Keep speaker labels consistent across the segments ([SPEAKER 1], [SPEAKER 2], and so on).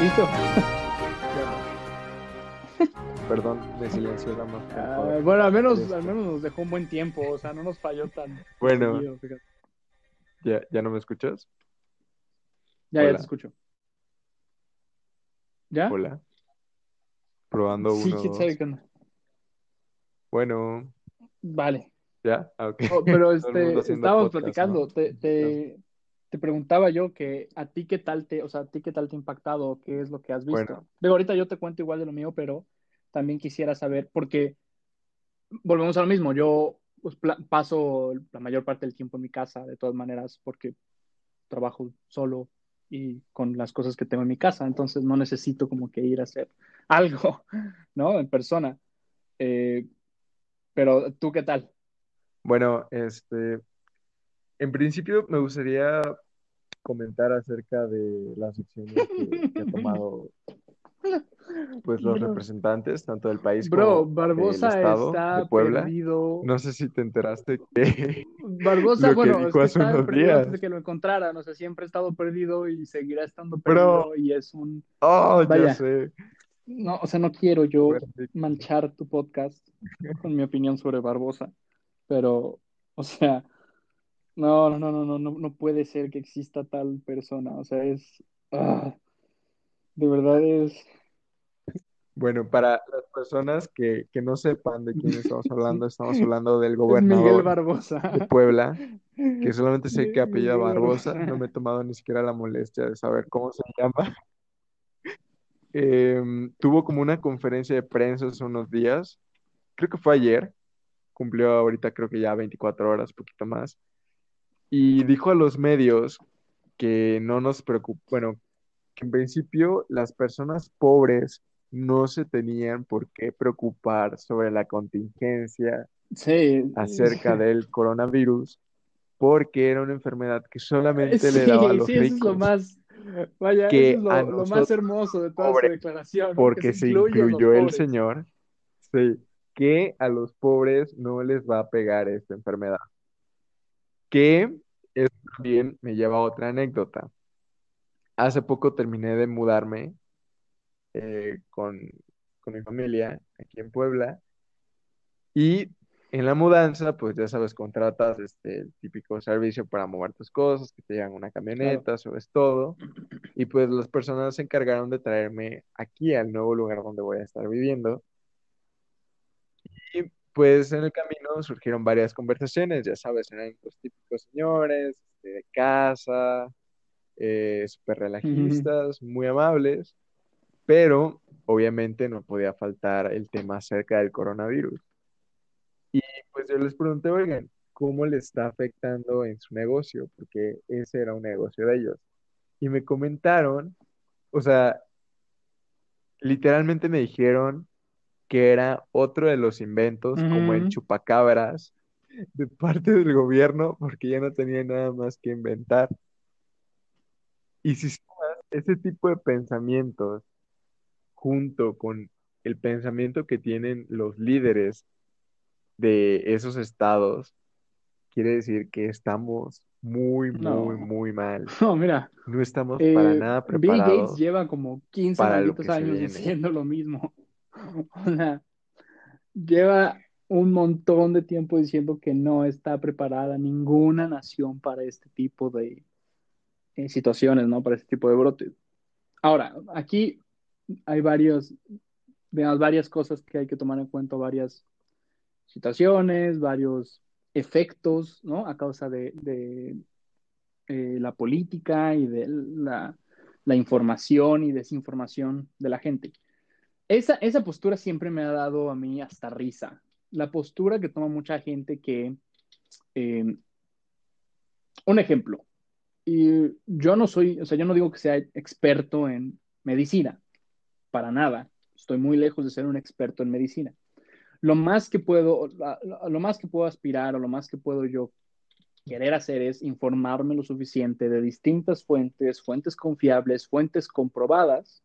[SPEAKER 1] ¿Listo?
[SPEAKER 2] Perdón, me silenció la más.
[SPEAKER 1] Ah, bueno, al menos, al menos nos dejó un buen tiempo, o sea, no nos falló tan.
[SPEAKER 2] Bueno,
[SPEAKER 1] seguido.
[SPEAKER 2] ¿ya, ¿ya no me escuchas?
[SPEAKER 1] Ya, ya te escucho. ¿Ya?
[SPEAKER 2] Hola. Probando
[SPEAKER 1] sí,
[SPEAKER 2] uno,
[SPEAKER 1] quién sabe
[SPEAKER 2] dos.
[SPEAKER 1] qué onda.
[SPEAKER 2] Bueno,
[SPEAKER 1] Vale.
[SPEAKER 2] ¿ya? Ah, ok.
[SPEAKER 1] Oh, pero este, estábamos
[SPEAKER 2] podcast,
[SPEAKER 1] platicando,
[SPEAKER 2] ¿no?
[SPEAKER 1] te, te, te preguntaba yo que a ti qué tal te, o sea, a ti qué tal te ha impactado, qué es lo que has visto.
[SPEAKER 2] Bueno.
[SPEAKER 1] Digo, ahorita yo te cuento igual de lo mío, pero también quisiera saber, porque volvemos a lo mismo, yo pues, paso la mayor parte del tiempo en mi casa, de todas maneras, porque trabajo solo y con las cosas que tengo en mi casa, entonces no necesito como que ir a hacer algo, ¿no? En persona. Eh, pero tú qué tal?
[SPEAKER 2] Bueno, este, en principio me gustaría comentar acerca de las acciones que, que ha tomado pues los
[SPEAKER 1] Bro.
[SPEAKER 2] representantes tanto del país
[SPEAKER 1] Bro,
[SPEAKER 2] como
[SPEAKER 1] Barbosa
[SPEAKER 2] del estado
[SPEAKER 1] está
[SPEAKER 2] de Puebla.
[SPEAKER 1] perdido.
[SPEAKER 2] No sé si te enteraste que
[SPEAKER 1] Barbosa,
[SPEAKER 2] lo que
[SPEAKER 1] bueno,
[SPEAKER 2] dijo
[SPEAKER 1] es que
[SPEAKER 2] hace
[SPEAKER 1] estaba
[SPEAKER 2] unos
[SPEAKER 1] perdido
[SPEAKER 2] días.
[SPEAKER 1] antes de que lo encontraran, o sea, siempre ha estado perdido y seguirá estando
[SPEAKER 2] Bro.
[SPEAKER 1] perdido y es un...
[SPEAKER 2] Oh, ya
[SPEAKER 1] Vaya.
[SPEAKER 2] sé.
[SPEAKER 1] No, o sea, no quiero yo manchar tu podcast con mi opinión sobre Barbosa, pero, o sea, no, no, no, no, no, no, puede ser que exista tal persona, o sea, es... ah, de verdad es...
[SPEAKER 2] Bueno, para las personas que, que no sepan de quién estamos hablando, estamos hablando del
[SPEAKER 1] Miguel
[SPEAKER 2] gobernador de. Puebla, que solamente sé que apellida Barbosa. no me he tomado ni siquiera la molestia de saber cómo se llama. Em, tuvo como una conferencia de prensa hace unos días, creo que fue ayer, cumplió ahorita creo que ya 24 horas, poquito más, y dijo a los medios que no nos preocupa, bueno, que en principio las personas pobres no se tenían por qué preocupar sobre la contingencia
[SPEAKER 1] Sí,
[SPEAKER 2] acerca del coronavirus, porque era una enfermedad que solamente
[SPEAKER 1] Sí,
[SPEAKER 2] le daba a los
[SPEAKER 1] sí, eso es lo
[SPEAKER 2] ricos,
[SPEAKER 1] más, vaya,
[SPEAKER 2] que
[SPEAKER 1] eso es lo, más hermoso de toda su
[SPEAKER 2] pobres,
[SPEAKER 1] declaración, ¿no?
[SPEAKER 2] porque
[SPEAKER 1] Que
[SPEAKER 2] se incluyó el
[SPEAKER 1] pobres.
[SPEAKER 2] Señor, sí, que a los pobres no les va a pegar esta enfermedad. Que eso también me lleva a otra anécdota. Hace poco terminé de mudarme eh, con, con mi familia aquí en Puebla y en la mudanza, pues ya sabes, contratas este, el típico servicio para mover tus cosas, que te llevan una camioneta, subes todo, y pues las personas se encargaron de traerme aquí al nuevo lugar donde voy a estar viviendo. Pues en el camino surgieron varias conversaciones, ya sabes, eran los típicos señores este, de casa, eh, súper relajistas, muy amables, pero obviamente no podía faltar el tema acerca del coronavirus. Y pues yo les pregunté, oigan, ¿cómo le está afectando en su negocio? Porque ese era un negocio de ellos. Y me comentaron, o sea, literalmente me dijeron que era otro de los inventos, como el
[SPEAKER 1] Ujú.
[SPEAKER 2] chupacabras, de parte del gobierno, porque ya no tenía nada más que inventar. Y si sumas ese tipo de pensamientos junto con el pensamiento que tienen los líderes de esos estados, quiere decir que estamos muy, muy,
[SPEAKER 1] No.
[SPEAKER 2] muy mal.
[SPEAKER 1] No, mira,
[SPEAKER 2] No estamos para
[SPEAKER 1] eh,
[SPEAKER 2] nada
[SPEAKER 1] Bill Gates
[SPEAKER 2] preparados.
[SPEAKER 1] lleva como 15
[SPEAKER 2] para lo
[SPEAKER 1] malditos
[SPEAKER 2] que se
[SPEAKER 1] años diciendo lo mismo. Sea, lleva un montón de tiempo diciendo que no está preparada ninguna nación para este tipo de eh, situaciones, ¿no? Para este tipo de brotes. Ahora, aquí hay varios, digamos, varias cosas que hay que tomar en cuenta, varias situaciones, varios efectos, ¿no? A causa de, eh, la política y de la, información y desinformación de la gente. Esa, esa postura siempre me ha dado a mí hasta risa. La postura que toma mucha gente que... Eh, un ejemplo. Y yo no soy, o sea, yo no digo que sea experto en medicina, para nada. Estoy muy lejos de ser un experto en medicina. Lo más que puedo, lo más que puedo aspirar o lo más que puedo yo querer hacer es informarme lo suficiente de distintas fuentes, fuentes confiables, fuentes comprobadas,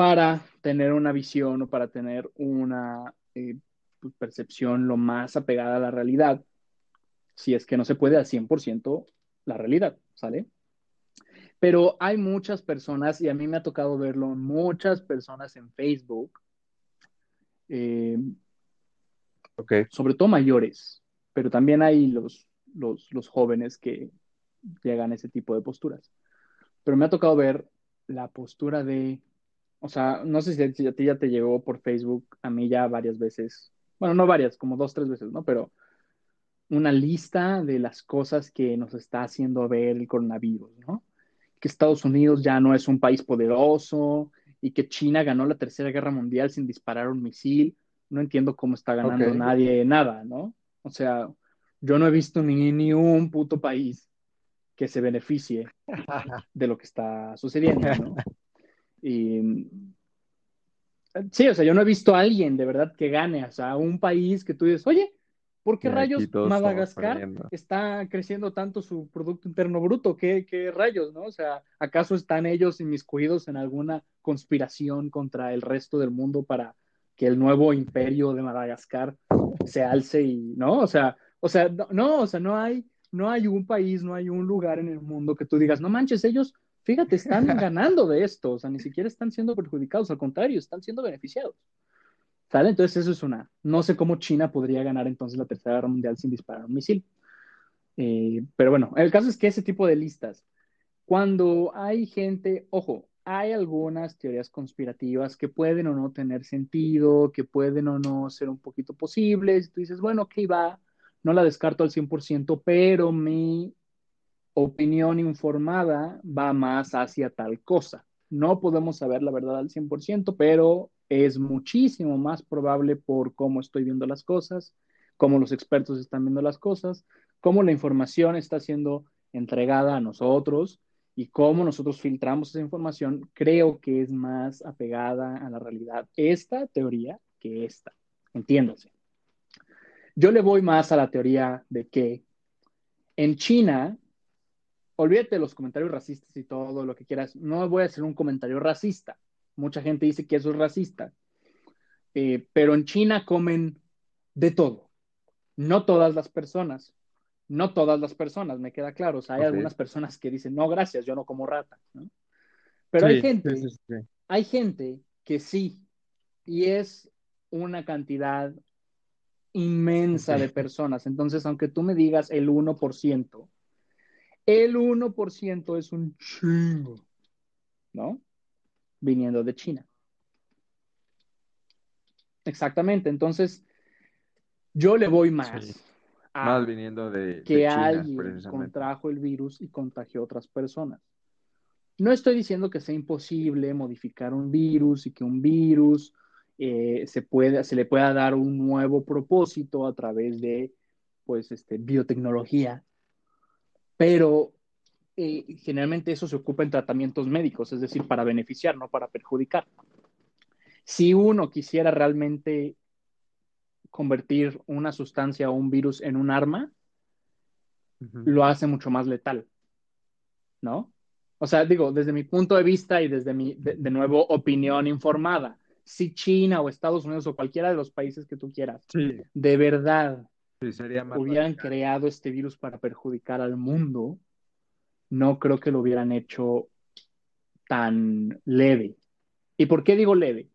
[SPEAKER 1] para tener una visión o para tener una eh, percepción lo más apegada a la realidad, si es que no se puede al 100% la realidad, ¿sale? Pero hay muchas personas, y a mí me ha tocado verlo, muchas personas en Facebook, eh, sobre todo mayores, pero también hay los, los, los jóvenes que llegan a ese tipo de posturas. Pero me ha tocado ver la postura de, o sea, no sé si a ti ya te llegó por Facebook, a mí ya varias veces, bueno, no varias, como dos, tres veces, ¿no? Pero una lista de las cosas que nos está haciendo ver el coronavirus, ¿no? Que Estados Unidos ya no es un país poderoso y que China ganó la Tercera Guerra Mundial sin disparar un misil. No entiendo cómo está ganando nadie nada, ¿no? O sea, yo no he visto ni, ni un puto país que se beneficie de lo que está sucediendo, ¿no? Y sí, o sea, yo no he visto a alguien de verdad que gane, o sea, un país que tú dices, oye, ¿por qué rayos Madagascar está creciendo tanto su Producto Interno Bruto? ¿Qué, qué rayos, no? O sea, ¿acaso están ellos inmiscuidos en alguna conspiración contra el resto del mundo para que el nuevo imperio de Madagascar se alce y, ¿no? O sea, o sea, no, no, o sea, no hay, no hay un país, no hay un lugar en el mundo que tú digas, no manches, ellos, fíjate, están ganando de esto, o sea, ni siquiera están siendo perjudicados, al contrario, están siendo beneficiados. ¿Sale? Entonces eso es una. No sé cómo China podría ganar entonces la Tercera Guerra Mundial sin disparar un misil. Eh, pero bueno, el caso es que ese tipo de listas, cuando hay gente, ojo, hay algunas teorías conspirativas que pueden o no tener sentido, que pueden o no ser un poquito posibles. Tú dices, bueno, ok, va, no la descarto al 100%, pero mi opinión informada va más hacia tal cosa. No podemos saber la verdad al 100%, pero es muchísimo más probable por cómo estoy viendo las cosas, cómo los expertos están viendo las cosas, cómo la información está siendo entregada a nosotros y cómo nosotros filtramos esa información, creo que es más apegada a la realidad esta teoría que esta. Entiéndase. Yo le voy más a la teoría de que en China, olvídate de los comentarios racistas y todo lo que quieras, no voy a hacer un comentario racista. Mucha gente dice que eso es racista. Eh, pero en China comen de todo. No todas las personas. No todas las personas, me queda claro. O sea, hay algunas personas que dicen, no, gracias, yo no como rata. ¿no? Pero hay gente,
[SPEAKER 2] sí, sí, sí.
[SPEAKER 1] hay gente que sí. Y es una cantidad inmensa de personas. Entonces, aunque tú me digas el 1%, el 1% es un chingo, ¿no? Viniendo de China. Exactamente. Entonces, yo le voy más
[SPEAKER 2] Sí.
[SPEAKER 1] a
[SPEAKER 2] Más viniendo de,
[SPEAKER 1] que
[SPEAKER 2] de China,
[SPEAKER 1] alguien contrajo el virus y contagió a otras personas. No estoy diciendo que sea imposible modificar un virus y que un virus eh, se, pueda, se le pueda dar un nuevo propósito a través de pues, este, biotecnología, pero eh, generalmente eso se ocupa en tratamientos médicos, es decir, para beneficiar, no para perjudicar. Si uno quisiera realmente convertir una sustancia o un virus en un arma, lo hace mucho más letal, ¿no? O sea, digo, desde mi punto de vista y desde mi, de, de nuevo, opinión informada, si China o Estados Unidos o cualquiera de los países que tú quieras,
[SPEAKER 2] Sí,
[SPEAKER 1] de verdad
[SPEAKER 2] sí, sería más
[SPEAKER 1] hubieran
[SPEAKER 2] radical.
[SPEAKER 1] creado este virus para perjudicar al mundo, no creo que lo hubieran hecho tan leve. ¿Y por qué digo leve?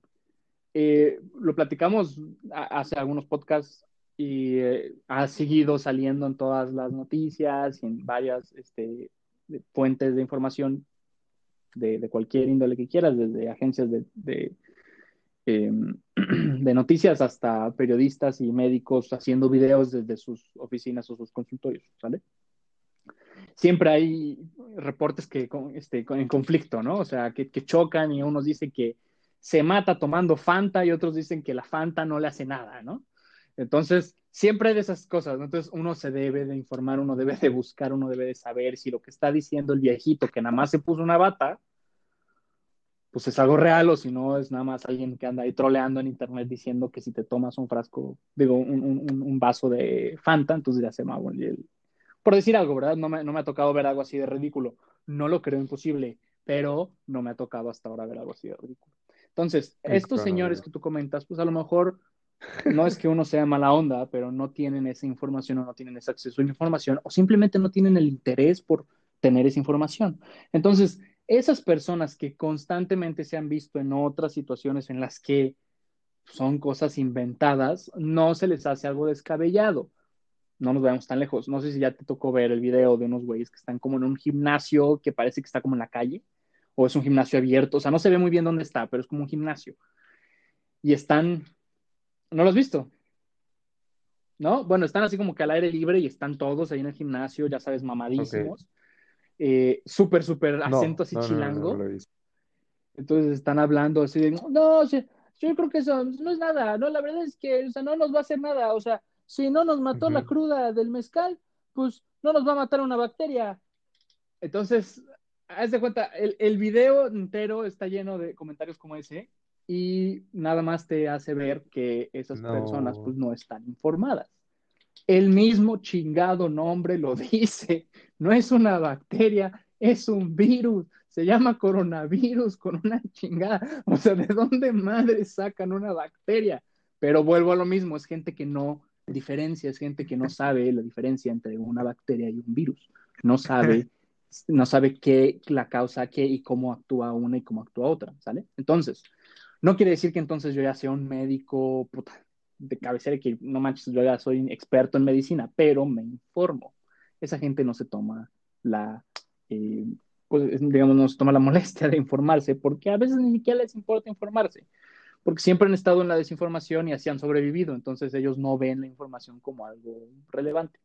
[SPEAKER 1] Eh, lo platicamos hace algunos podcasts y eh, ha seguido saliendo en todas las noticias y en varias este, fuentes de información de, de cualquier índole que quieras, desde agencias de, de, eh, de noticias hasta periodistas y médicos haciendo videos desde sus oficinas o sus consultorios, ¿sale? Siempre hay reportes que este, en conflicto, ¿no? O sea, que, que chocan y unos dicen que se mata tomando Fanta y otros dicen que la Fanta no le hace nada, ¿no? Entonces, siempre hay de esas cosas. Entonces, uno se debe de informar, uno debe de buscar, uno debe de saber si lo que está diciendo el viejito que nada más se puso una bata, pues es algo real o si no es nada más alguien que anda ahí troleando en internet diciendo que si te tomas un frasco, digo, un, un, un vaso de Fanta, entonces ya se me el... Por decir algo, ¿verdad? No me, no me ha tocado ver algo así de ridículo. No lo creo imposible, pero no me ha tocado hasta ahora ver algo así de ridículo. Entonces,
[SPEAKER 2] El
[SPEAKER 1] estos señores que tú comentas, pues a lo mejor no es que uno sea mala onda, pero no tienen esa información o no tienen ese acceso a información o simplemente no tienen el interés por tener esa información. Entonces, esas personas que constantemente se han visto en otras situaciones en las que son cosas inventadas, no se les hace algo descabellado. No nos vayamos tan lejos. No sé si ya te tocó ver el video de unos güeyes que están como en un gimnasio que parece que está como en la calle, o es un gimnasio abierto. O sea, no se ve muy bien dónde está, pero es como un gimnasio. Y están. ¿No lo has visto? ¿No? Bueno, están así como que al aire libre y están todos ahí en el gimnasio, ya sabes, mamadísimos. Eh, súper, súper acento así chilango. Entonces están hablando así de, no, yo creo que eso no es nada, no, la verdad es que, o sea, no nos va a hacer nada, o sea, si no nos mató la cruda del mezcal, pues no nos va a matar una bacteria. Entonces, haz de cuenta, el, el video entero está lleno de comentarios como ese y nada más te hace ver que esas personas pues no están informadas. El mismo chingado nombre lo dice, no es una bacteria, es un virus, se llama coronavirus con una chingada. O sea, ¿de dónde madre sacan una bacteria? Pero vuelvo a lo mismo, es gente que no diferencia, es gente que no sabe la diferencia entre una bacteria y un virus. No sabe, no sabe qué la causa, qué y cómo actúa una y cómo actúa otra, ¿sale? Entonces, no quiere decir que entonces yo ya sea un médico de cabecera que no manches, yo ya soy experto en medicina, pero me informo. Esa gente no se toma la eh, pues, digamos, nos toma la molestia de informarse, porque a veces ni siquiera les importa informarse, porque siempre han estado en la desinformación y así han sobrevivido, entonces ellos no ven la información como algo relevante.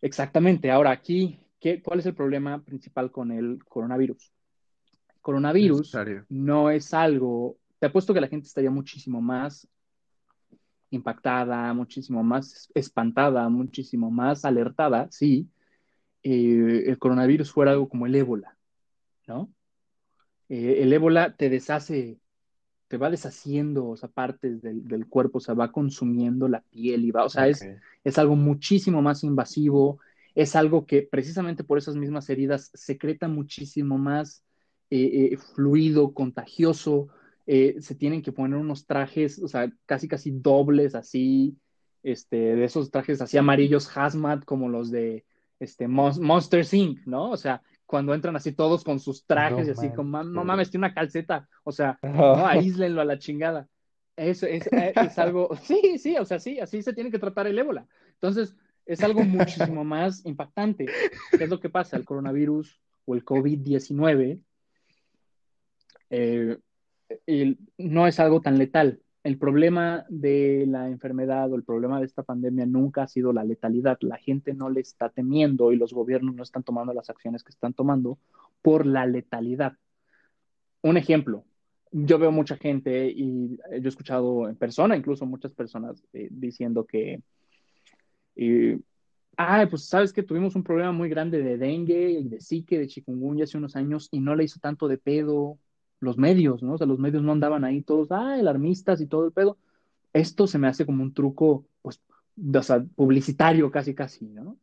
[SPEAKER 1] Exactamente. Ahora, aquí, ¿qué, ¿cuál es el problema principal con el coronavirus? Coronavirus no es algo, te apuesto que la gente estaría muchísimo más impactada, muchísimo más espantada, muchísimo más alertada, sí, eh, el coronavirus fuera algo como el ébola, ¿no? Eh, el ébola te deshace, te va deshaciendo, o sea, partes del, cuerpo, o sea, va consumiendo la piel y va, o sea, es, es algo muchísimo más invasivo, es algo que precisamente por esas mismas heridas secreta muchísimo más eh, fluido, contagioso, se tienen que poner unos trajes, o sea, casi casi dobles así, este, de esos trajes así amarillos hazmat como los de este, Monster Inc., ¿no? O sea, cuando entran así todos con sus trajes y así, como, no mames, tiene una calceta, o sea, no, aíslenlo a la chingada. Eso es, eh, es, algo, sí, sí, o sea, sí, así se tiene que tratar el ébola. Entonces, es algo muchísimo más impactante. ¿Qué es lo que pasa? El coronavirus o el COVID-19 eh, no es algo tan letal el problema de la enfermedad o el problema de esta pandemia nunca ha sido la letalidad. La gente no le está temiendo y los gobiernos no están tomando las acciones que están tomando por la letalidad. Un ejemplo, yo veo mucha gente y yo he escuchado en persona, incluso muchas personas eh, diciendo que, eh, pues sabes que tuvimos un problema muy grande de dengue y de zika, de chikungunya hace unos años y no le hizo tanto de pedo los medios, ¿no? O sea, los medios no andaban ahí todos, ah, alarmistas y todo el pedo. Esto se me hace como un truco, pues, o sea, publicitario casi, casi, ¿no?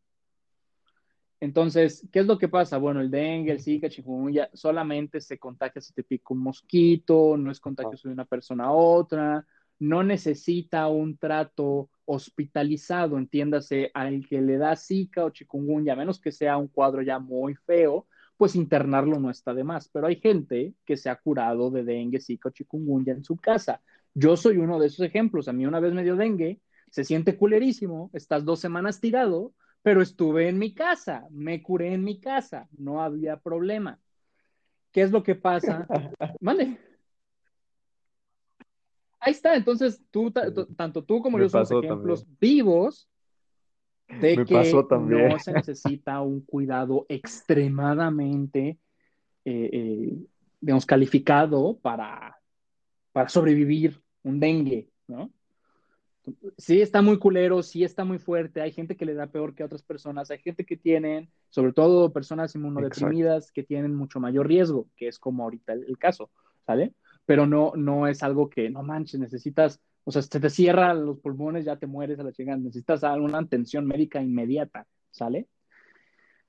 [SPEAKER 1] Entonces, ¿qué es lo que pasa? Bueno, el dengue, el zika, chikungunya, solamente se contagia si te pica un mosquito, no es contagioso de una persona a otra, no necesita un trato hospitalizado, entiéndase, al que le da zika o chikungunya, a menos que sea un cuadro ya muy feo, pues internarlo no está de más. Pero hay gente que se ha curado de dengue, zika chikungunya en su casa. Yo soy uno de esos ejemplos. A mí una vez me dio dengue, se siente culerísimo, estás dos semanas tirado, pero estuve en mi casa, me curé en mi casa, no había problema. ¿Qué es lo que pasa? Mande. Ahí está, entonces tú, tanto tú como yo somos ejemplos vivos de que no se necesita un cuidado extremadamente, eh, eh, digamos, calificado para, para sobrevivir un dengue, ¿no? Sí está muy culero, sí está muy fuerte, hay gente que le da peor que otras personas, hay gente que tienen, sobre todo personas inmunodeprimidas, que tienen mucho mayor riesgo, que es como ahorita el, el caso, ¿sale? Pero no, no es algo que, no manches, necesitas o sea, se te cierran los pulmones, ya te mueres a la chingada. Necesitas alguna atención médica inmediata, ¿sale?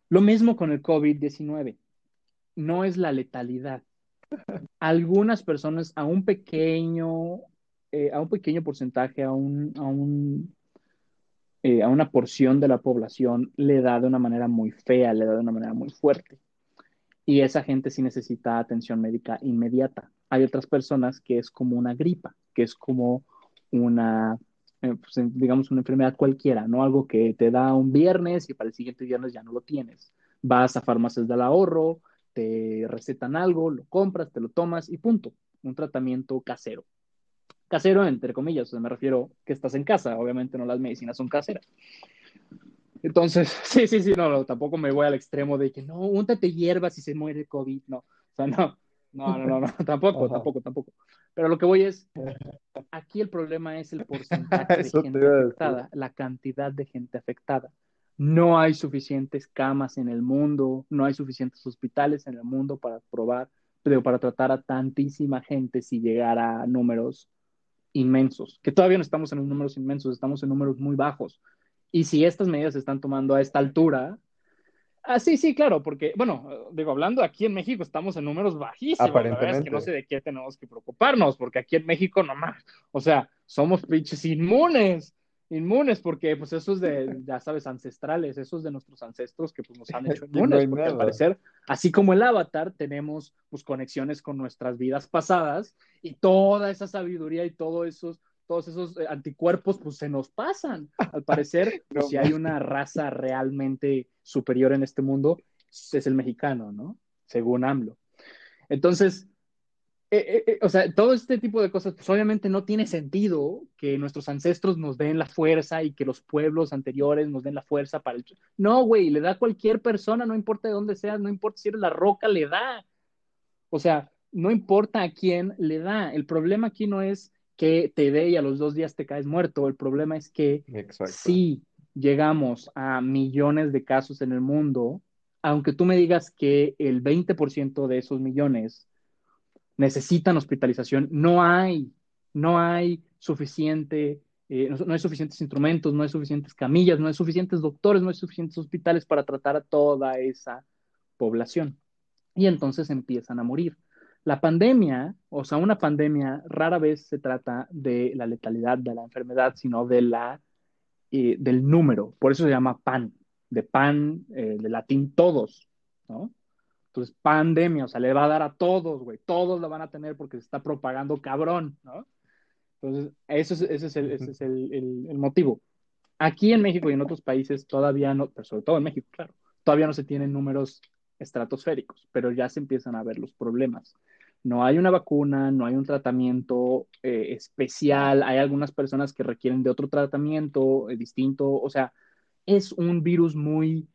[SPEAKER 1] Lo mismo con el COVID-19. No es la letalidad. Algunas personas, a un pequeño, eh, a un pequeño porcentaje, a un, a un eh, a una porción de la población le da de una manera muy fea, le da de una manera muy fuerte. Y esa gente sí necesita atención médica inmediata. Hay otras personas que es como una gripa, que es como una, eh, pues, digamos, una enfermedad cualquiera, ¿no? Algo que te da un viernes y para el siguiente viernes ya no lo tienes. Vas a farmacias del ahorro, te recetan algo, lo compras, te lo tomas y punto. Un tratamiento casero. Casero, entre comillas, o sea, me refiero que estás en casa, obviamente no las medicinas son caseras. Entonces, sí, sí, sí, no, no, tampoco me voy al extremo de que no, úntate hierbas y se muere COVID, no, o sea, no, no, no, no, no tampoco, tampoco, tampoco. Pero lo que voy es, aquí el problema es el porcentaje de gente afectada, la cantidad de gente afectada. No hay suficientes camas en el mundo, no hay suficientes hospitales en el mundo para probar, pero para tratar a tantísima gente si llegara a números inmensos, que todavía no estamos en números inmensos, estamos en números muy bajos. Y si estas medidas se están tomando a esta altura, ah, sí, sí, claro, porque, bueno, digo, hablando aquí en México estamos en números bajísimos, Aparentemente. la verdad es que no sé de qué tenemos que preocuparnos, porque aquí en México nomás, o sea, somos pinches inmunes inmunes, porque pues eso es de, ya sabes, ancestrales, eso es de nuestros ancestros que pues nos han hecho inmunes, porque al parecer, así como el avatar, tenemos pues conexiones con nuestras vidas pasadas y toda esa sabiduría y todos esos, todos esos eh, anticuerpos pues se nos pasan. Al parecer, si hay una raza realmente superior en este mundo, es el mexicano, ¿no? Según AMLO. Entonces, eh, eh, o sea, todo este tipo de cosas, pues obviamente no tiene sentido que nuestros ancestros nos den la fuerza y que los pueblos anteriores nos den la fuerza para el... No, güey, le da a cualquier persona, no importa de dónde seas, no importa si eres la roca, le da. O sea, no importa a quién le da. El problema aquí no es que te dé y a los dos días te caes muerto. El problema es que si llegamos a millones de casos en el mundo, aunque tú me digas que el 20% de esos millones necesitan hospitalización. No hay, no hay suficiente, eh, no, hay suficientes instrumentos, no hay suficientes camillas, no hay suficientes doctores, no hay suficientes hospitales para tratar a toda esa población. Y entonces empiezan a morir. La pandemia, o sea, una pandemia rara vez se trata de la letalidad de la enfermedad, sino de la, eh, del número. Por eso se llama pan, de pan, eh, de latín todos, ¿no? Entonces, pandemia, o sea, le va a dar a todos, güey. Todos lo van a tener porque se está propagando cabrón, ¿no? Entonces, eso es, ese es, el, ese es el, el, motivo. Aquí en México y en otros países todavía no, pero sobre todo en México, claro, todavía no se tienen números estratosféricos, pero ya se empiezan a ver los problemas. No hay una vacuna, no hay un tratamiento eh, especial, hay algunas personas que requieren de otro tratamiento eh, distinto, o sea, es un virus muy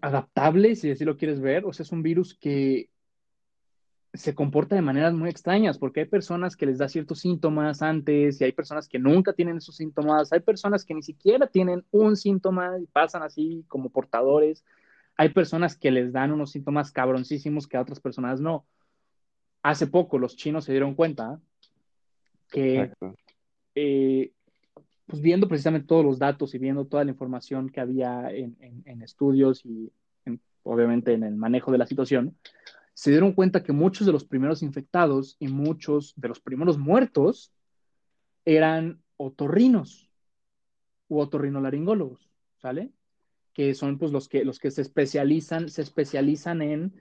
[SPEAKER 1] adaptable, si así lo quieres ver, o sea, es un virus que se comporta de maneras muy extrañas, porque hay personas que les da ciertos síntomas antes y hay personas que nunca tienen esos síntomas, hay personas que ni siquiera tienen un síntoma y pasan así como portadores, hay personas que les dan unos síntomas cabroncísimos que a otras personas no. Hace poco los chinos se dieron cuenta que eh, pues viendo precisamente todos los datos y viendo toda la información que había en, estudios y obviamente en el manejo de la situación, se dieron cuenta que muchos de los primeros infectados y muchos de los primeros muertos eran otorrinos u otorrinolaringólogos, ¿sale? Que son pues los que, los que se especializan, se especializan en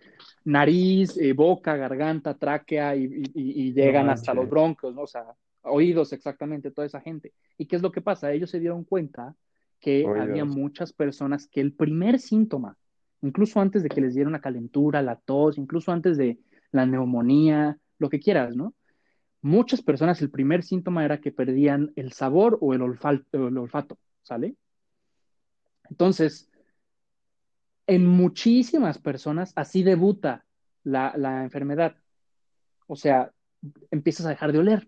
[SPEAKER 1] nariz, eh, boca, garganta, tráquea y, llegan hasta los broncos, ¿no? O sea, oídos exactamente, toda esa gente. ¿Y qué es lo que pasa? Ellos se dieron cuenta que había muchas personas que el primer síntoma, incluso antes de que les diera una calentura, la tos, incluso antes de la neumonía, lo que quieras, ¿no? Muchas personas el primer síntoma era que perdían el sabor o el, el olfato, ¿sale? Entonces, en muchísimas personas así debuta la, enfermedad. O sea, empiezas a dejar de oler.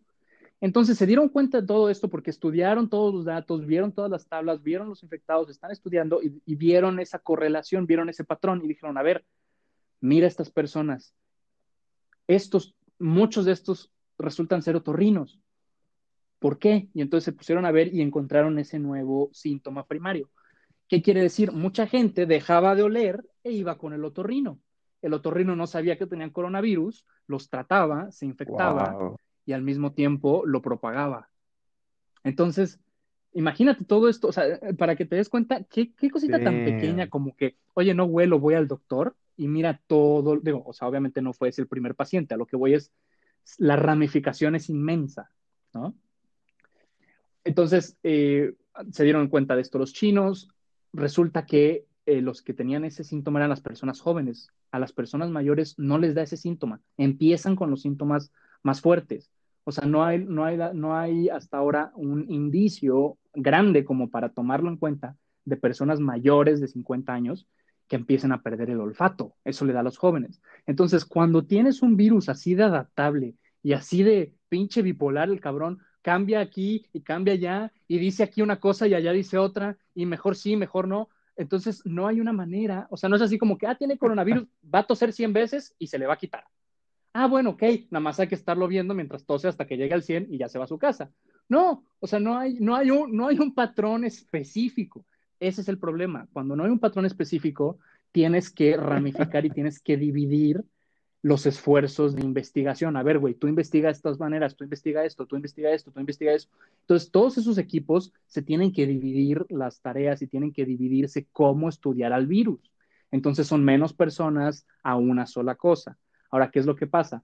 [SPEAKER 1] Entonces se dieron cuenta de todo esto porque estudiaron todos los datos, vieron todas las tablas, vieron los infectados, están estudiando y, vieron esa correlación, vieron ese patrón y dijeron, a ver, mira estas personas, estos, muchos de estos resultan ser otorrinos. ¿Por qué? Y entonces se pusieron a ver y encontraron ese nuevo síntoma primario. ¿Qué quiere decir? Mucha gente dejaba de oler e iba con el otorrino. El otorrino no sabía que tenían coronavirus, los trataba, se infectaba y al mismo tiempo lo propagaba. Entonces, Imagínate todo esto, o sea, para que te des cuenta, qué, qué cosita tan pequeña como que, oye, no huelo, voy al doctor y mira todo, digo, o sea, obviamente no fue ese el primer paciente, a lo que voy es, la ramificación es inmensa, ¿no? Entonces, eh, se dieron cuenta de esto los chinos. Resulta que eh, los que tenían ese síntoma eran las personas jóvenes. A las personas mayores no les da ese síntoma. Empiezan con los síntomas más fuertes. O sea, no hay, no hay, no hay hasta ahora un indicio grande como para tomarlo en cuenta de personas mayores de 50 años que empiecen a perder el olfato. Eso le da a los jóvenes. Entonces, cuando tienes un virus así de adaptable y así de pinche bipolar, el cabrón, cambia aquí y cambia allá y dice aquí una cosa y allá dice otra y mejor sí, mejor no. Entonces no hay una manera, o sea, no es así como que, ah, tiene coronavirus, va a toser 100 veces y se le va a quitar. Ah, bueno, ok, nada más hay que estarlo viendo mientras tose hasta que llegue al 100 y ya se va a su casa. No, o sea, no hay, no hay, un, no hay un patrón específico. Ese es el problema. Cuando no hay un patrón específico, tienes que ramificar y tienes que dividir los esfuerzos de investigación. A ver, güey, tú investiga estas maneras, tú investiga esto, tú investiga esto, tú investiga eso. Entonces, todos esos equipos se tienen que dividir las tareas y tienen que dividirse cómo estudiar al virus. Entonces, son menos personas a una sola cosa. Ahora, ¿qué es lo que pasa?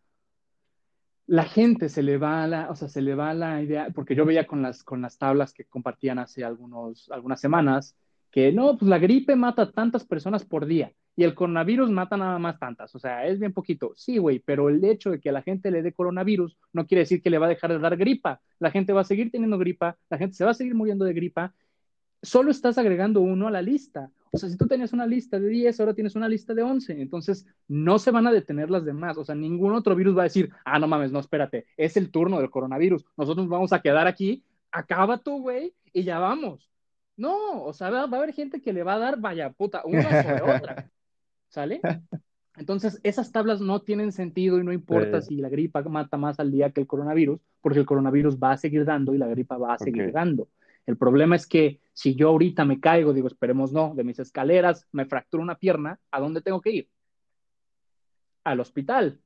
[SPEAKER 1] La gente se le va a la, o sea, se le va a la idea, porque yo veía con las, con las tablas que compartían hace algunos, algunas semanas, que no, pues la gripe mata tantas personas por día y el coronavirus mata nada más tantas, o sea, es bien poquito. Sí, güey, pero el hecho de que a la gente le dé coronavirus no quiere decir que le va a dejar de dar gripa. La gente va a seguir teniendo gripa, la gente se va a seguir muriendo de gripa. Solo estás agregando uno a la lista. O sea, si tú tenías una lista de 10, ahora tienes una lista de 11. Entonces, no se van a detener las demás. O sea, ningún otro virus va a decir, ah, no mames, no, espérate, es el turno del coronavirus. Nosotros vamos a quedar aquí, acaba tú, güey, y ya vamos. No, o sea, va, va, a haber gente que le va a dar, vaya puta, una sobre otra. ¿Sale? Entonces, esas tablas no tienen sentido y no importa sí. si la gripa mata más al día que el coronavirus, porque el coronavirus va a seguir dando y la gripa va a seguir okay. dando. El problema es que si yo ahorita me caigo, digo, esperemos no, de mis escaleras, me fracturo una pierna, ¿a dónde tengo que ir? Al hospital.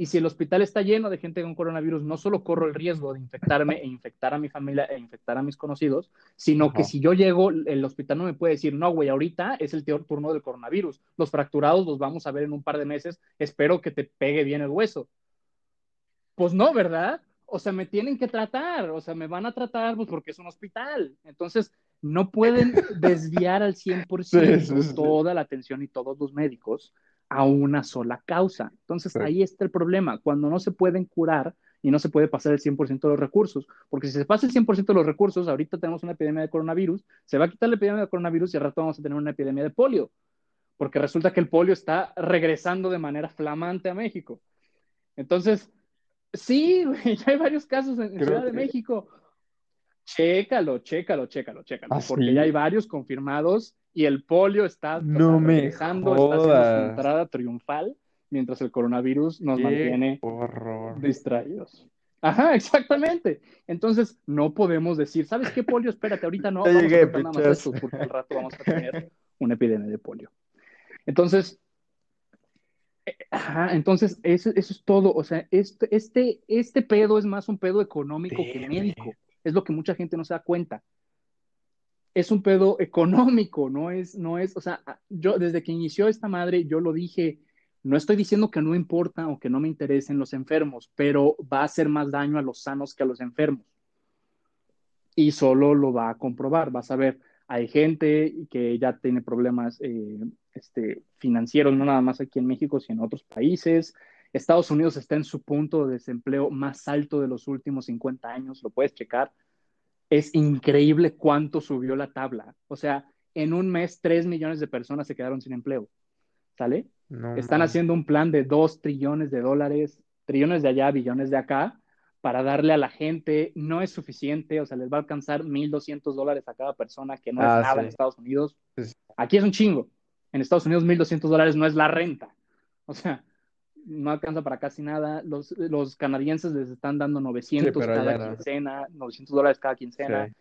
[SPEAKER 1] Y si el hospital está lleno de gente con coronavirus, no solo corro el riesgo de infectarme e infectar a mi familia e infectar a mis conocidos, sino Ajá. que si yo llego, el hospital no me puede decir, no, güey, ahorita es el turno del coronavirus. Los fracturados los vamos a ver en un par de meses. Espero que te pegue bien el hueso. Pues no, ¿verdad? O sea, me tienen que tratar, o sea, me van a tratar pues, porque es un hospital. Entonces, no pueden desviar al 100% sí, sí, sí. toda la atención y todos los médicos a una sola causa. Entonces, sí. ahí está el problema, cuando no se pueden curar y no se puede pasar el 100% de los recursos, porque si se pasa el 100% de los recursos, ahorita tenemos una epidemia de coronavirus, se va a quitar la epidemia de coronavirus y al rato vamos a tener una epidemia de polio, porque resulta que el polio está regresando de manera flamante a México. Entonces, sí, ya hay varios casos en, Ciudad de que... México. Chécalo, chécalo, chécalo, chécalo, ¿Ah, porque sí? ya hay varios confirmados y el polio está
[SPEAKER 2] no
[SPEAKER 1] regresando, está haciendo su entrada triunfal, mientras el coronavirus nos
[SPEAKER 2] Qué
[SPEAKER 1] mantiene
[SPEAKER 2] horror.
[SPEAKER 1] distraídos. Ajá, exactamente. Entonces, no podemos decir, ¿sabes qué polio? Espérate, ahorita no,
[SPEAKER 2] Te
[SPEAKER 1] vamos
[SPEAKER 2] llegué,
[SPEAKER 1] a nada más esto, porque al rato vamos a tener una epidemia de polio. Entonces, eh, Ajá, entonces eso, eso, es todo. O sea, este, este, este pedo es más un pedo económico que médico. Es lo que mucha gente no se da cuenta. Es un pedo económico, no es, no es, o sea, yo desde que inició esta madre, yo lo dije, no estoy diciendo que no importa o que no me interesen los enfermos, pero va a hacer más daño a los sanos que a los enfermos. Y solo lo va a comprobar, vas a ver, hay gente que ya tiene problemas eh, este, financieros, no nada más aquí en México, sino en otros países. Estados Unidos está en su punto de desempleo más alto de los últimos 50 años, lo puedes checar. Es increíble cuánto subió la tabla. O sea, en un mes 3 millones de personas se quedaron sin empleo. ¿Sale? No, Están haciendo un plan de 2 trillones de dólares, trillones de allá, billones de acá, para darle a la gente. No es suficiente, o sea, les va a alcanzar 1.200 dólares a cada persona, que no ah, es nada sí. en Estados Unidos. Aquí es un chingo. En Estados Unidos 1.200 dólares no es la renta. O sea, no alcanza para casi nada. Los, los canadienses les están dando 900 sí, cada no. quincena, 900 dólares cada quincena. Sí.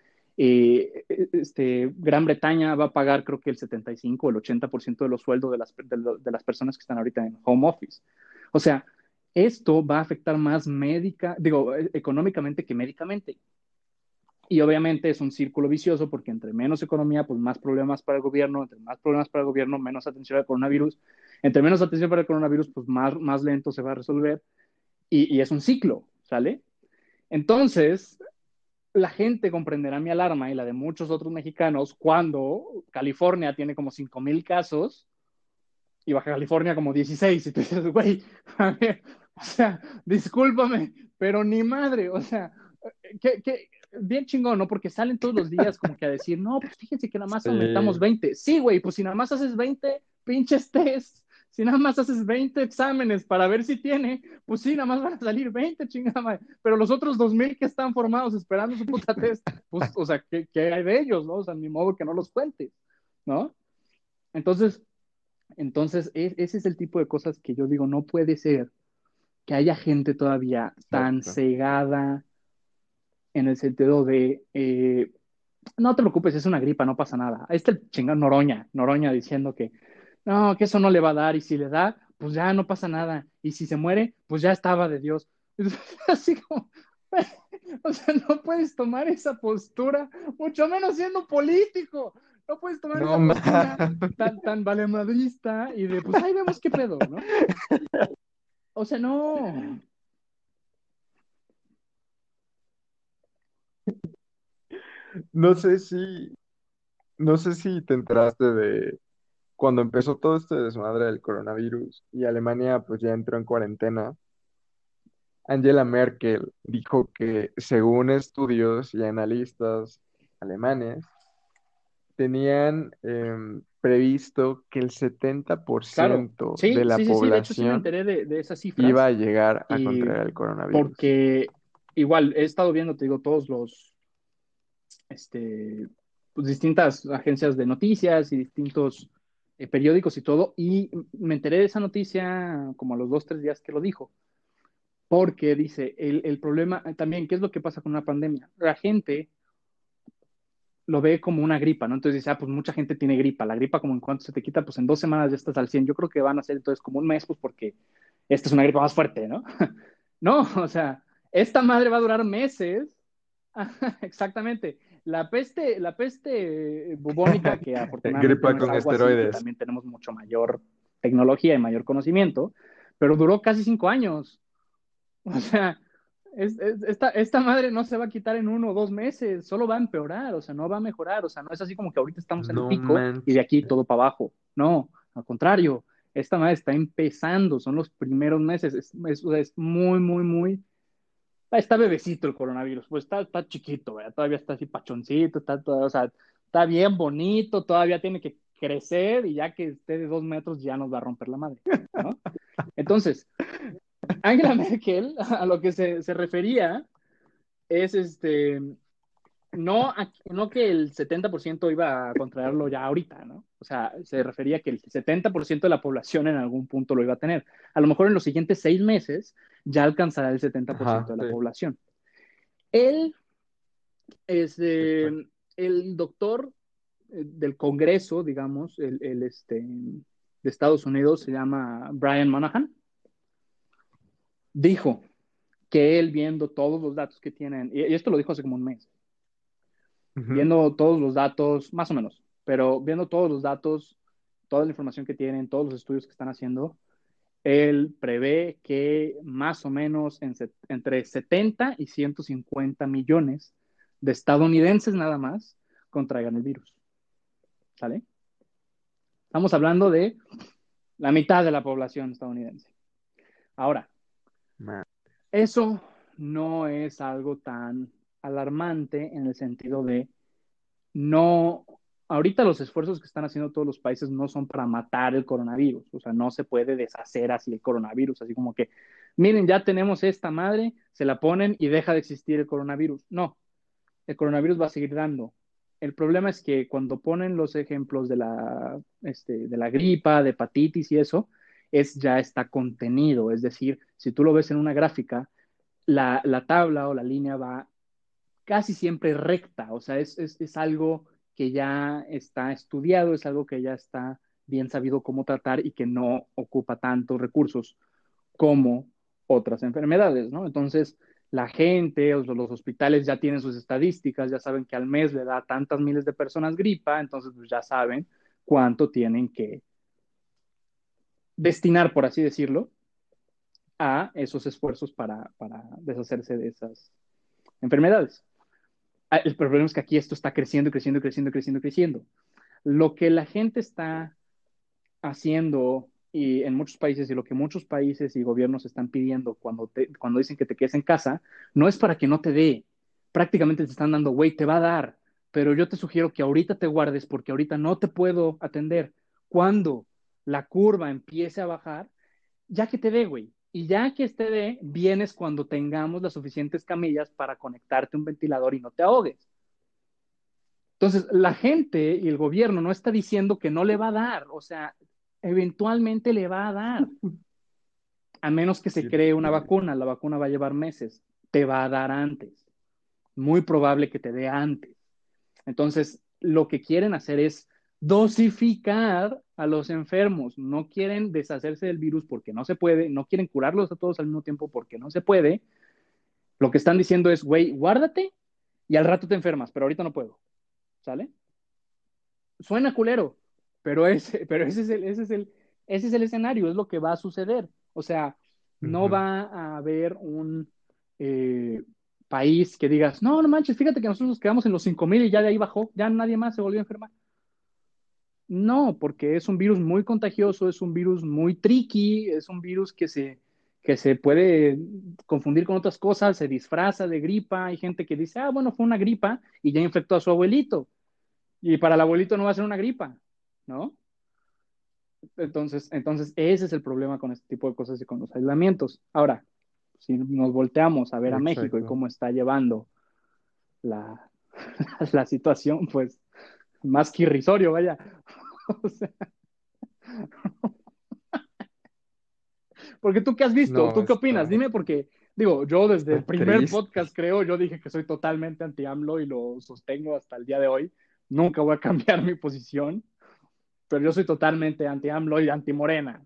[SPEAKER 1] Eh, este, Gran Bretaña va a pagar creo que el 75 o el 80% de los sueldos de las, de, de, las personas que están ahorita en home office. O sea, esto va a afectar más médica, digo, económicamente que médicamente. Y obviamente es un círculo vicioso porque entre menos economía, pues más problemas para el gobierno, entre más problemas para el gobierno, menos atención al coronavirus, entre menos atención para el coronavirus, pues más, más lento se va a resolver. Y, y es un ciclo, ¿sale? Entonces, la gente comprenderá mi alarma y la de muchos otros mexicanos cuando California tiene como 5 mil casos y Baja California como 16. Y tú dices, güey, a ver, o sea, discúlpame, pero ni madre, o sea, que, que, bien chingón, ¿no? Porque salen todos los días como que a decir, no, pues fíjense que nada más aumentamos 20. Sí, güey, pues si nada más haces 20 pinches test, si nada más haces 20 exámenes para ver si tiene, pues sí, nada más van a salir 20, chingada Pero los otros 2000 que están formados esperando su puta test, pues, o sea, ¿qué, ¿qué, hay de ellos, no? O sea, ni modo que no los cuentes, ¿no? Entonces, entonces, es, ese es el tipo de cosas que yo digo, no puede ser que haya gente todavía tan Exacto. cegada en el sentido de, eh, no te preocupes, es una gripa, no pasa nada. Ahí está el chingón Noroña, Noroña diciendo que, no, que eso no le va a dar, y si le da, pues ya no pasa nada, y si se muere, pues ya estaba de Dios. Así como, o sea, no puedes tomar esa postura, mucho menos siendo político. No puedes tomar no, esa postura tan, tan valemadrista y de, pues ahí vemos qué pedo, ¿no? O sea, no.
[SPEAKER 2] No sé si, no sé si te enteraste de cuando empezó todo este desmadre del coronavirus y Alemania pues ya entró en cuarentena. Angela Merkel dijo que según estudios y analistas alemanes, tenían eh, previsto que el 70%
[SPEAKER 1] claro. sí,
[SPEAKER 2] de la
[SPEAKER 1] sí, sí,
[SPEAKER 2] población
[SPEAKER 1] sí, de hecho sí me enteré de, de esas cifras.
[SPEAKER 2] iba a llegar a
[SPEAKER 1] y
[SPEAKER 2] contraer el coronavirus.
[SPEAKER 1] Porque igual he estado viendo, te digo, todos los, este, pues distintas agencias de noticias y distintos eh, periódicos y todo, y me enteré de esa noticia como a los dos, tres días que lo dijo. Porque dice, el, el problema también, ¿qué es lo que pasa con una pandemia? La gente lo ve como una gripa, ¿no? Entonces dice, ah, pues mucha gente tiene gripa. La gripa, como en cuanto se te quita, pues en dos semanas ya estás al 100. Yo creo que van a ser entonces como un mes, pues porque esta es una gripa más fuerte, ¿no? no, o sea, esta madre va a durar meses. Exactamente. La peste, la peste bubónica, que afortunadamente
[SPEAKER 2] Gripa con
[SPEAKER 1] así,
[SPEAKER 2] esteroides.
[SPEAKER 1] también tenemos mucho mayor tecnología y mayor conocimiento, pero duró casi cinco años. O sea, es, es- esta, esta madre no se va a quitar en uno o dos meses, solo va a empeorar, o sea, no va a mejorar, o sea, no es así como que ahorita estamos en el pico y de
[SPEAKER 2] manches.
[SPEAKER 1] aquí todo para abajo. No, al contrario, esta madre está empezando, son los primeros meses, es, es muy, muy, muy... Está bebecito el coronavirus, pues está, chiquito. Todavía está así pachoncito, está todo, o sea, está bien bonito, todavía tiene que crecer y ya que esté de dos metros ya nos va a romper la madre, ¿no? Entonces, Angela Merkel, a lo que se, refería, es este, no que el 70% iba a contraerlo ya ahorita, ¿no? O sea, se refería que el 70% de la población en algún punto lo iba a tener. A lo mejor en los siguientes seis meses ya alcanzará el 70%
[SPEAKER 2] Ajá,
[SPEAKER 1] de la
[SPEAKER 2] sí.
[SPEAKER 1] población. Él, este, el doctor eh, del Congreso, digamos, el, el, este, de Estados Unidos, se llama Brian Monahan, dijo que él viendo todos los datos que tienen, y esto lo dijo hace como un mes, viendo todos los datos, más o menos, pero viendo todos los datos, toda la información que tienen, todos los estudios que están haciendo, él prevé que más o menos en entre 70 y 150 millones de estadounidenses nada más contraigan el virus. ¿Sale? Estamos hablando de la mitad de la población estadounidense. Ahora, eso no es algo tan alarmante en el sentido de no, ahorita los esfuerzos que están haciendo todos los países no son para matar el coronavirus, o sea, no se puede deshacer así el coronavirus, así como que, miren, ya tenemos esta madre, se la ponen y deja de existir el coronavirus. No, el coronavirus va a seguir dando. El problema es que cuando ponen los ejemplos de la, este, de la gripa, de hepatitis y eso, es ya está contenido, es decir, si tú lo ves en una gráfica, la, la tabla o la línea va casi siempre recta, o sea, es, es, es algo que ya está estudiado, es algo que ya está bien sabido cómo tratar y que no ocupa tantos recursos como otras enfermedades, ¿no? Entonces, la gente, o los hospitales ya tienen sus estadísticas, ya saben que al mes le da tantas miles de personas gripa, entonces pues ya saben cuánto tienen que destinar, por así decirlo, a esos esfuerzos para, para deshacerse de esas enfermedades. Ah, el problema es que aquí esto está creciendo, creciendo, creciendo, creciendo, creciendo. Lo que la gente está haciendo y en muchos países y lo que muchos países y gobiernos están pidiendo cuando, cuando dicen que te quedes en casa, no es para que no te dé. Prácticamente te están dando, güey, te va a dar, pero yo te sugiero que ahorita te guardes porque ahorita no te puedo atender. Cuando la curva empiece a bajar, ya que te dé, güey. Y ya que esté de, vienes cuando tengamos las suficientes camillas para conectarte un ventilador y no te ahogues. Entonces, la gente y el gobierno no está diciendo que no le va a dar, o sea, eventualmente le va a dar. A menos que se cree una vacuna, la vacuna va a llevar meses, te va a dar antes. Muy probable que te dé antes. Entonces, lo que quieren hacer es dosificar a los enfermos, no quieren deshacerse del virus porque no se puede, no quieren curarlos a todos al mismo tiempo porque no se puede. Lo que están diciendo es, güey, guárdate y al rato te enfermas, pero ahorita no puedo. ¿Sale? Suena culero, pero ese, pero ese es el, ese es el, ese es el escenario, es lo que va a suceder. O sea, no va a haber un eh, país que digas, no, no manches, fíjate que nosotros nos quedamos en los 5000 y ya de ahí bajó, ya nadie más se volvió a enfermar. No, porque es un virus muy contagioso, es un virus muy tricky, es un virus que se, que se puede confundir con otras cosas, se disfraza de gripa. Hay gente que dice, ah, bueno, fue una gripa y ya infectó a su abuelito. Y para el abuelito no va a ser una gripa, ¿no? Entonces, entonces ese es el problema con este tipo de cosas y con los aislamientos. Ahora, si nos volteamos a ver a México y cómo está llevando la, la situación, pues más que irrisorio, vaya. Porque tú qué has visto, tú qué opinas, dime porque, digo, yo desde el primer podcast creo, yo dije que soy totalmente anti-AMLO y lo sostengo hasta el día de hoy. Nunca voy a cambiar mi posición, pero yo soy totalmente anti-AMLO y anti-Morena.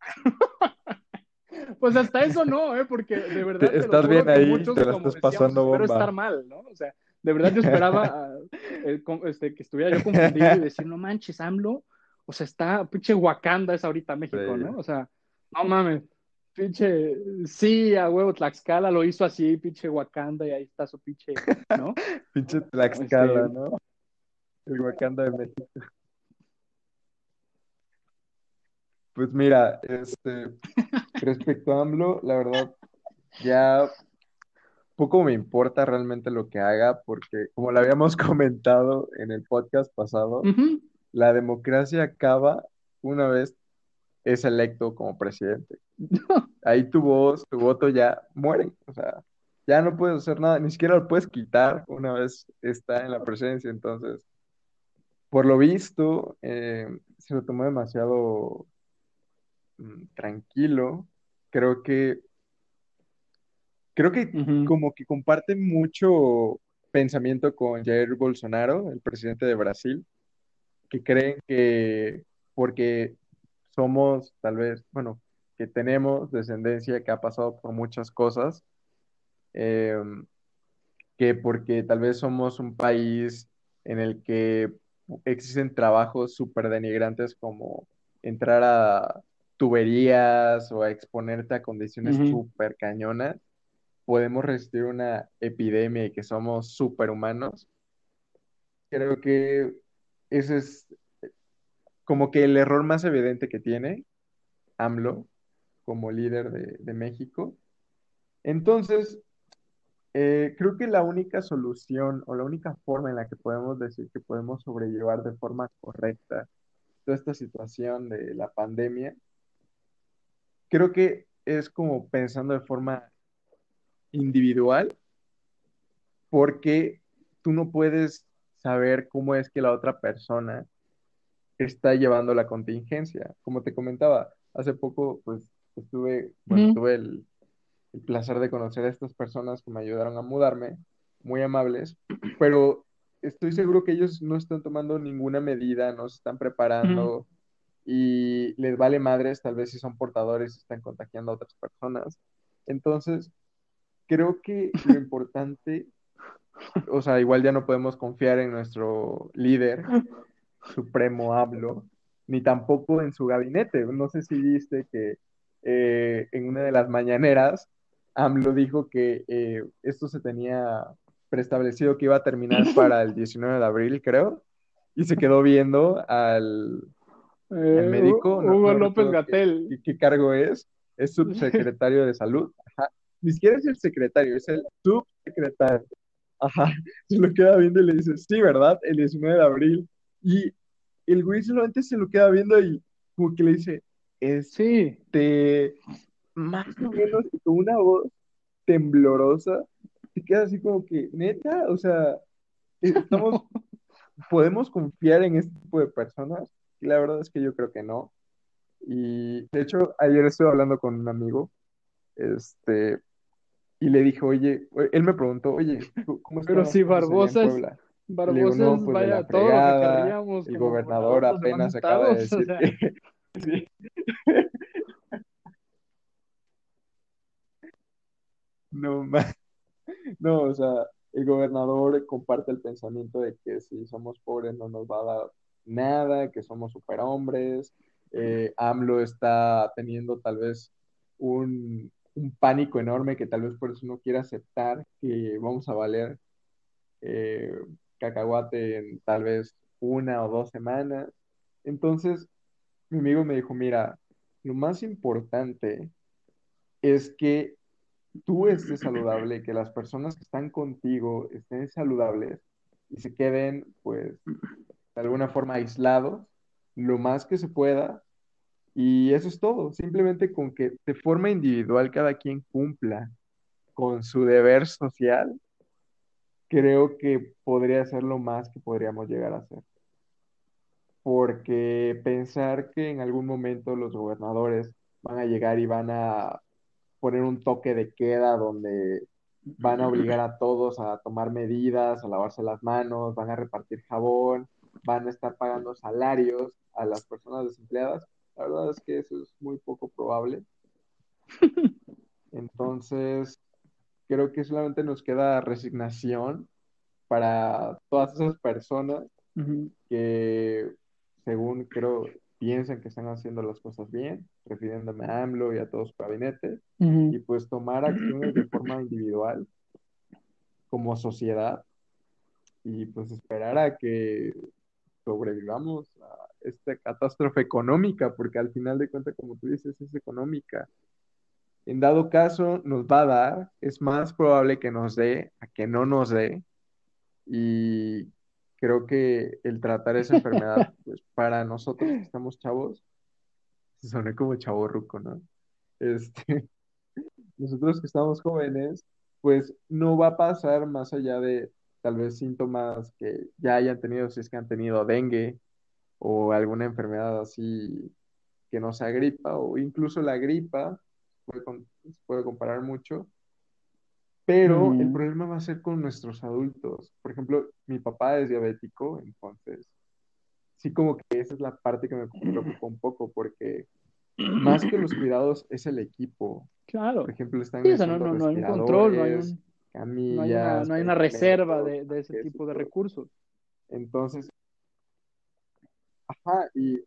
[SPEAKER 1] pues hasta eso no, ¿eh? porque de verdad.
[SPEAKER 2] estás bien ahí, te la estás pasando bomba.
[SPEAKER 1] Espero estar mal, ¿no? O sea, de verdad yo esperaba eh, este, que estuviera yo confundido y decir, no manches, AMLO, o sea, está, pinche Wakanda es ahorita México, ¿no? O sea, no mames, pinche, sí, a huevo, Tlaxcala lo hizo así, pinche Wakanda, y ahí está su pinche, ¿no?
[SPEAKER 2] pinche Tlaxcala, este, ¿no? El Wakanda de México. Pues mira, este, respecto a AMLO, la verdad, ya poco me importa realmente lo que haga, porque como lo habíamos comentado en el podcast pasado, la democracia acaba una vez es electo como presidente. Ahí tu voz, tu voto ya muere. O sea, ya no puedes hacer nada, ni siquiera lo puedes quitar una vez está en la presidencia. Entonces, por lo visto, eh, se lo tomó demasiado mm, tranquilo. Creo que Creo que como que comparte mucho pensamiento con Jair Bolsonaro, el presidente de Brasil, que creen que porque somos tal vez, bueno, que tenemos descendencia que ha pasado por muchas cosas, em, que porque tal vez somos un país en el que existen trabajos súper denigrantes como entrar a tuberías o a exponerte a condiciones súper cañonas, podemos resistir una epidemia y que somos superhumanos, creo que ese es como que el error más evidente que tiene AMLO como líder de, México. Entonces, eh, creo que la única solución o la única forma en la que podemos decir que podemos sobrellevar de forma correcta toda esta situación de la pandemia, creo que es como pensando de forma individual porque tú no puedes saber cómo es que la otra persona está llevando la contingencia. Como te comentaba, hace poco pues estuve, bueno, tuve el, placer de conocer a estas personas que me ayudaron a mudarme, muy amables, pero estoy seguro que ellos no están tomando ninguna medida, no se están preparando y les vale madres tal vez si son portadores y están contagiando a otras personas. Entonces, creo que lo importante, o sea, igual ya no podemos confiar en nuestro líder supremo, hablo, ni tampoco en su gabinete. No sé si viste que eh, en una de las mañaneras AMLO dijo que eh, esto se tenía preestablecido que iba a terminar para el 19 de abril, creo, y se quedó viendo al,
[SPEAKER 1] Eh,
[SPEAKER 2] médico.
[SPEAKER 1] Hugo
[SPEAKER 2] no
[SPEAKER 1] López Gatel.
[SPEAKER 2] ¿Qué, qué cargo es? Es subsecretario de salud. Ajá. Ni siquiera es el secretario, es el subsecretario. Ajá. Se lo queda viendo y le dice, sí, ¿verdad? El 19 de abril. Y el güey solamente se lo queda viendo y como que le dice,
[SPEAKER 1] Sí,
[SPEAKER 2] este, más o menos con una voz temblorosa, te queda así como que, neta, o sea, estamos, podemos confiar en este tipo de personas. Y la verdad es que yo creo que no. Y de hecho, ayer estuve hablando con un amigo, este, y le dije, oye, él me preguntó, oye, ¿cómo
[SPEAKER 1] Pero si
[SPEAKER 2] en
[SPEAKER 1] Barbosa es-
[SPEAKER 2] Puebla?
[SPEAKER 1] Barbosa
[SPEAKER 2] digo, no, pues,
[SPEAKER 1] vaya,
[SPEAKER 2] la
[SPEAKER 1] todo lo que
[SPEAKER 2] El gobernador apenas acaba de decir
[SPEAKER 1] o sea.
[SPEAKER 2] que... Sí. No, ma- no, o sea, el gobernador comparte el pensamiento de que si somos pobres no nos va a dar nada, que somos superhombres. Eh, AMLO está teniendo tal vez un, un pánico enorme que tal vez por eso no quiere aceptar que vamos a valer eh, cacahuate en tal vez una o dos semanas. Entonces, mi amigo me dijo, mira, lo más importante es que tú estés saludable, que las personas que están contigo estén saludables y se queden, pues, de alguna forma aislados lo más que se pueda. Y eso es todo, simplemente con que de forma individual cada quien cumpla con su deber social, creo que podría ser lo más que podríamos llegar a hacer. Porque pensar que en algún momento los gobernadores van a llegar y van a poner un toque de queda donde van a obligar a todos a tomar medidas, a lavarse las manos, van a repartir jabón, van a estar pagando salarios a las personas desempleadas. La verdad es que eso es muy poco probable. Entonces, creo que solamente nos queda resignación para todas esas personas que, según creo, piensan que están haciendo las cosas bien, refiriéndome a AMLO y a todo su gabinete, y pues tomar acciones de forma individual como sociedad y pues esperar a que sobrevivamos a esta catástrofe económica, porque al final de cuentas, como tú dices, es económica. En dado caso, nos va a dar, es más probable que nos dé a que no nos dé, y creo que el tratar esa enfermedad, pues para nosotros que estamos chavos, se suena como chavo ruco, ¿no? Este, nosotros que estamos jóvenes, pues no va a pasar más allá de tal vez síntomas que ya hayan tenido, si es que han tenido dengue o alguna enfermedad así que no sea gripa o incluso la gripa, puede, puede comparar mucho, pero el problema va a ser con nuestros adultos. Por ejemplo, mi papá es diabético, entonces sí como que esa es la parte que me preocupa un poco porque más que los cuidados es el equipo.
[SPEAKER 1] Claro.
[SPEAKER 2] Por ejemplo, están
[SPEAKER 1] Sí, o sea, no,
[SPEAKER 2] necesitando
[SPEAKER 1] no, no hay un control, no hay,
[SPEAKER 2] respiradores,
[SPEAKER 1] un-
[SPEAKER 2] camillas,
[SPEAKER 1] no hay una, no hay una reserva de, ese tipo de recursos.
[SPEAKER 2] Entonces, ajá, y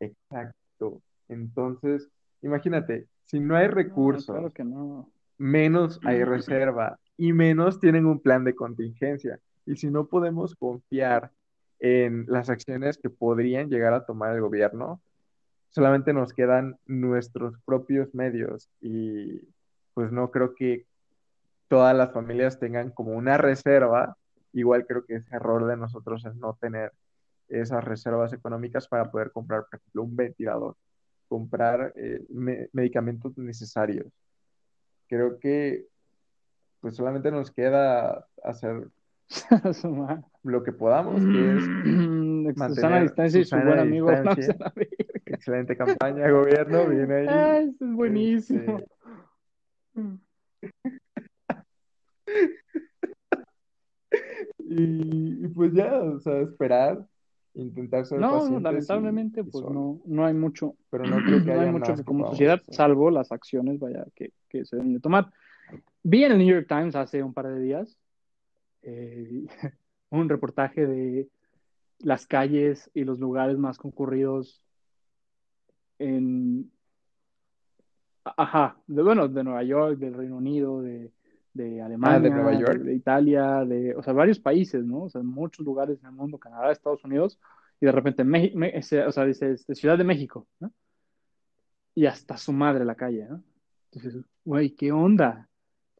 [SPEAKER 2] exacto. Entonces, imagínate, si no hay
[SPEAKER 1] No,
[SPEAKER 2] recursos,
[SPEAKER 1] claro que no.
[SPEAKER 2] menos hay reserva y menos tienen un plan de contingencia. Y si no podemos confiar en las acciones que podrían llegar a tomar el gobierno, solamente nos quedan nuestros propios medios y pues no creo que todas las familias tengan como una reserva. Igual creo que ese error de nosotros es no tener esas reservas económicas para poder comprar, por ejemplo, un ventilador, comprar eh, me- medicamentos necesarios. Creo que pues solamente nos queda hacer lo que podamos, que es
[SPEAKER 1] Susana
[SPEAKER 2] mantener
[SPEAKER 1] Distancia y
[SPEAKER 2] su
[SPEAKER 1] buen amigo a verga.
[SPEAKER 2] excelente campaña gobierno, viene ahí.
[SPEAKER 1] Ah, es buenísimo.
[SPEAKER 2] Este, y, y pues ya, o sea, esperar intentar ser
[SPEAKER 1] No, lamentablemente,
[SPEAKER 2] y
[SPEAKER 1] pues no, no hay mucho,
[SPEAKER 2] Pero no creo que
[SPEAKER 1] no hay mucho que como sociedad,
[SPEAKER 2] hacer.
[SPEAKER 1] salvo las acciones, vaya, que, que se deben de tomar. Vi en el New York Times hace un par de días eh, un reportaje de las calles y los lugares más concurridos en, ajá, de, bueno, de Nueva York, del Reino Unido, de, de Alemania,
[SPEAKER 2] Ah, ¿de Nueva
[SPEAKER 1] de,
[SPEAKER 2] York?
[SPEAKER 1] de Italia, de, o sea, varios países, ¿no? O sea, muchos lugares en el mundo, Canadá, Estados Unidos, y de repente, Me- ese- o sea, dice, este, Ciudad de México, ¿no? Y hasta su madre la calle, ¿no? Entonces, güey, ¿qué onda?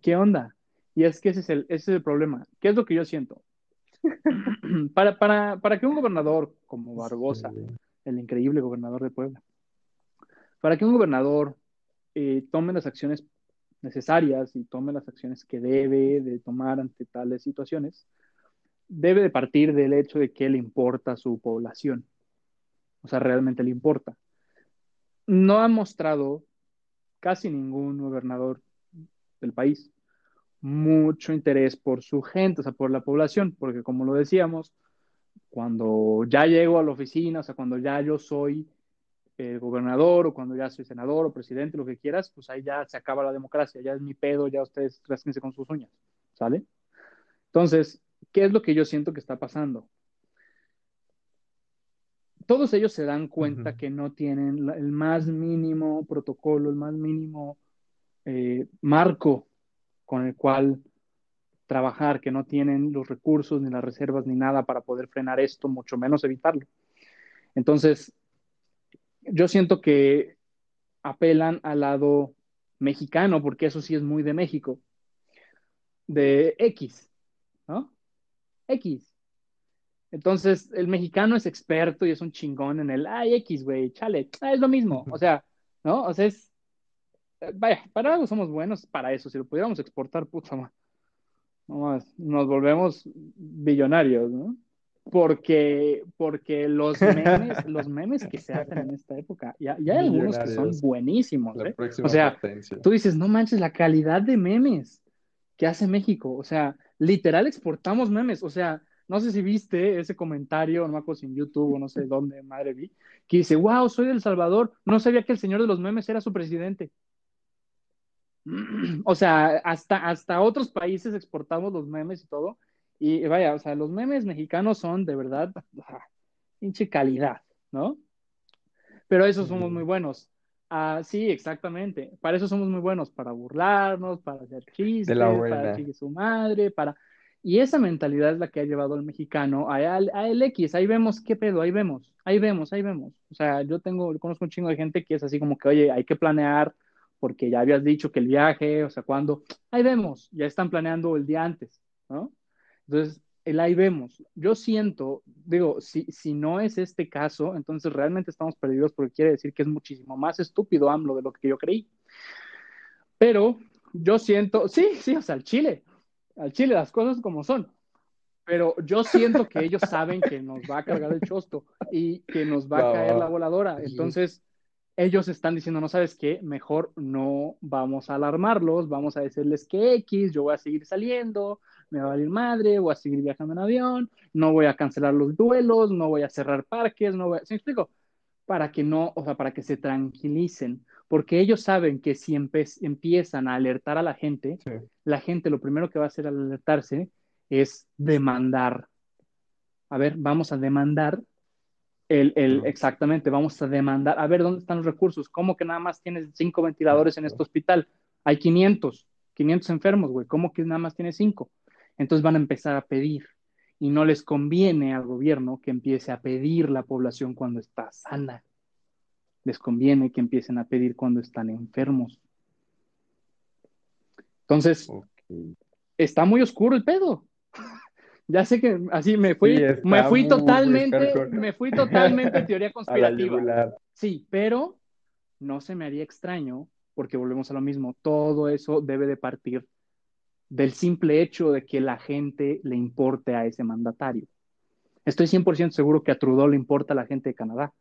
[SPEAKER 1] ¿Qué onda? Y es que ese es el, ese es el problema. ¿Qué es lo que yo siento? Para, para, para que un gobernador como Barbosa,
[SPEAKER 2] Sí.
[SPEAKER 1] el increíble gobernador de Puebla, para que un gobernador eh, tome las acciones necesarias y tome las acciones que debe de tomar ante tales situaciones, debe de partir del hecho de que le importa a su población. O sea, realmente le importa. No ha mostrado casi ningún gobernador del país mucho interés por su gente, o sea, por la población, porque como lo decíamos, cuando ya llego a la oficina, o sea, cuando ya yo soy eh, gobernador o cuando ya soy senador o presidente, lo que quieras, pues ahí ya se acaba la democracia, ya es mi pedo, ya ustedes rasquense con sus uñas, ¿sale? Entonces, ¿qué es lo que yo siento que está pasando? Todos ellos se dan cuenta que no tienen el más mínimo protocolo, el más mínimo eh, marco con el cual trabajar, que no tienen los recursos ni las reservas ni nada para poder frenar esto, mucho menos evitarlo. Entonces, yo siento que apelan al lado mexicano, porque eso sí es muy de México, de X, ¿no? X. Entonces, el mexicano es experto y es un chingón en el, ay, X, güey, chale, ah, es lo mismo. O sea, ¿no? O sea, es, eh, vaya, para algo somos buenos para eso. Si lo pudiéramos exportar, puta madre, nos volvemos billonarios, ¿no? Porque, porque los memes, los memes que se hacen en esta época, ya, ya hay algunos que son buenísimos, ¿eh? O sea,
[SPEAKER 2] potencia.
[SPEAKER 1] tú dices, no manches, la calidad de memes que hace México. O sea, literal exportamos memes. O sea, no sé si viste ese comentario, no me acuerdo si en YouTube o no sé dónde, madre vi, que dice, wow, soy del Salvador, no sabía que el señor de los memes era su presidente. O sea, hasta, hasta otros países exportamos los memes y todo. Y vaya, o sea, los memes mexicanos son de verdad, pinche calidad, ¿no? Pero eso somos muy buenos. Ah, sí, exactamente. Para eso somos muy buenos, para burlarnos, para hacer chistes,
[SPEAKER 2] De la
[SPEAKER 1] para chingue su madre, para... Y esa mentalidad es la que ha llevado al mexicano a, a, a el X. Ahí vemos qué pedo, ahí vemos, ahí vemos, ahí vemos. O sea, yo tengo, yo conozco un chingo de gente que es así como que, oye, hay que planear porque ya habías dicho que el viaje, o sea, cuándo, ahí vemos, ya están planeando el día antes, ¿no? Entonces, el ahí vemos. Yo siento, digo, si, si no es este caso, entonces realmente estamos perdidos porque quiere decir que es muchísimo más estúpido AMLO de lo que yo creí. Pero yo siento, sí, sí, o sea, al Chile, al Chile las cosas como son. Pero yo siento que ellos saben que nos va a cargar el chosto y que nos va a caer la voladora. Entonces, ellos están diciendo, no sabes qué, mejor no vamos a alarmarlos, vamos a decirles que X, yo voy a seguir saliendo, me va a valer madre, voy a seguir viajando en avión, no voy a cancelar los duelos, no voy a cerrar parques, no voy a... ¿Sí me explico? Para que no, o sea, para que se tranquilicen, porque ellos saben que si empe- empiezan a alertar a la gente,
[SPEAKER 2] Sí.
[SPEAKER 1] la gente lo primero que va a hacer al alertarse es demandar. A ver, vamos a demandar el, el, exactamente, vamos a demandar. A ver, ¿dónde están los recursos? ¿Cómo que nada más tienes cinco ventiladores en este hospital? Hay 500, 500 enfermos, güey. ¿Cómo que nada más tienes cinco? Entonces van a empezar a pedir. Y no les conviene al gobierno que empiece a pedir la población cuando está sana. Les conviene que empiecen a pedir cuando están enfermos. Entonces, está muy oscuro el pedo. Ya sé que así me fui,
[SPEAKER 2] Sí,
[SPEAKER 1] me fui totalmente, me fui totalmente en teoría conspirativa. Sí, pero no se me haría extraño porque volvemos a lo mismo. Todo eso debe de partir del simple hecho de que la gente le importe a ese mandatario. Estoy 100% seguro que a Trudeau le importa a la gente de Canadá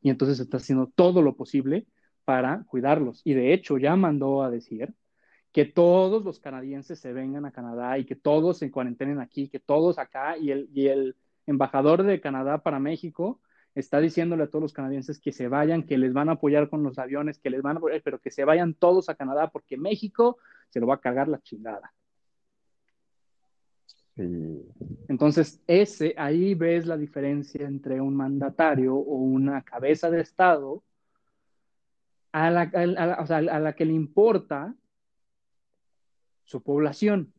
[SPEAKER 1] y entonces está haciendo todo lo posible para cuidarlos. Y de hecho ya mandó a decir que todos los canadienses se vengan a Canadá y que todos se cuarentenen aquí, que todos acá y el, y el, embajador de Canadá para México, está diciéndole a todos los canadienses que se vayan, que les van a apoyar con los aviones, que les van a apoyar, pero que se vayan todos a Canadá porque México se lo va a cagar la chingada.
[SPEAKER 2] Sí.
[SPEAKER 1] Entonces, ese, ahí ves la diferencia entre un mandatario o una cabeza de Estado a la, a la que le importa su población.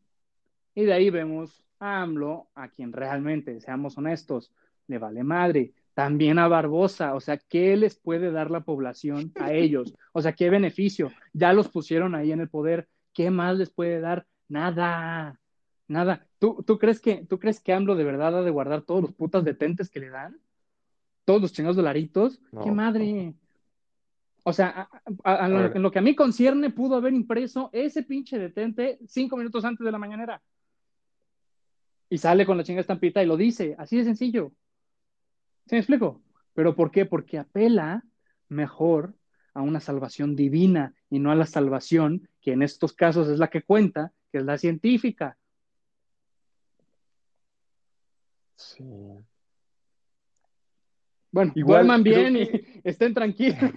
[SPEAKER 1] Y de ahí vemos a AMLO, a quien realmente, seamos honestos, le vale madre. También a Barbosa, o sea, ¿qué les puede dar la población a ellos? O sea, ¿qué beneficio? Ya los pusieron ahí en el poder, ¿qué más les puede dar? Nada, nada. ¿Tú, tú crees que, tú crees que AMLO de verdad ha de guardar todos los putas detentes que le dan? ¿Todos los chingados dolaritos?
[SPEAKER 2] No.
[SPEAKER 1] ¡Qué madre! O sea, a- a- a-
[SPEAKER 2] A
[SPEAKER 1] lo-
[SPEAKER 2] ver.
[SPEAKER 1] en lo que a mí concierne, pudo haber impreso ese pinche detente cinco minutos antes de la mañanera. Y sale con la chinga estampita y lo dice. Así de sencillo. ¿Sí me explico? ¿Pero por qué? Porque apela mejor a una salvación divina y no a la salvación que en estos casos es la que cuenta, que es la científica.
[SPEAKER 2] Sí.
[SPEAKER 1] Bueno,
[SPEAKER 2] Igual
[SPEAKER 1] duerman
[SPEAKER 2] creo
[SPEAKER 1] bien y estén tranquilos.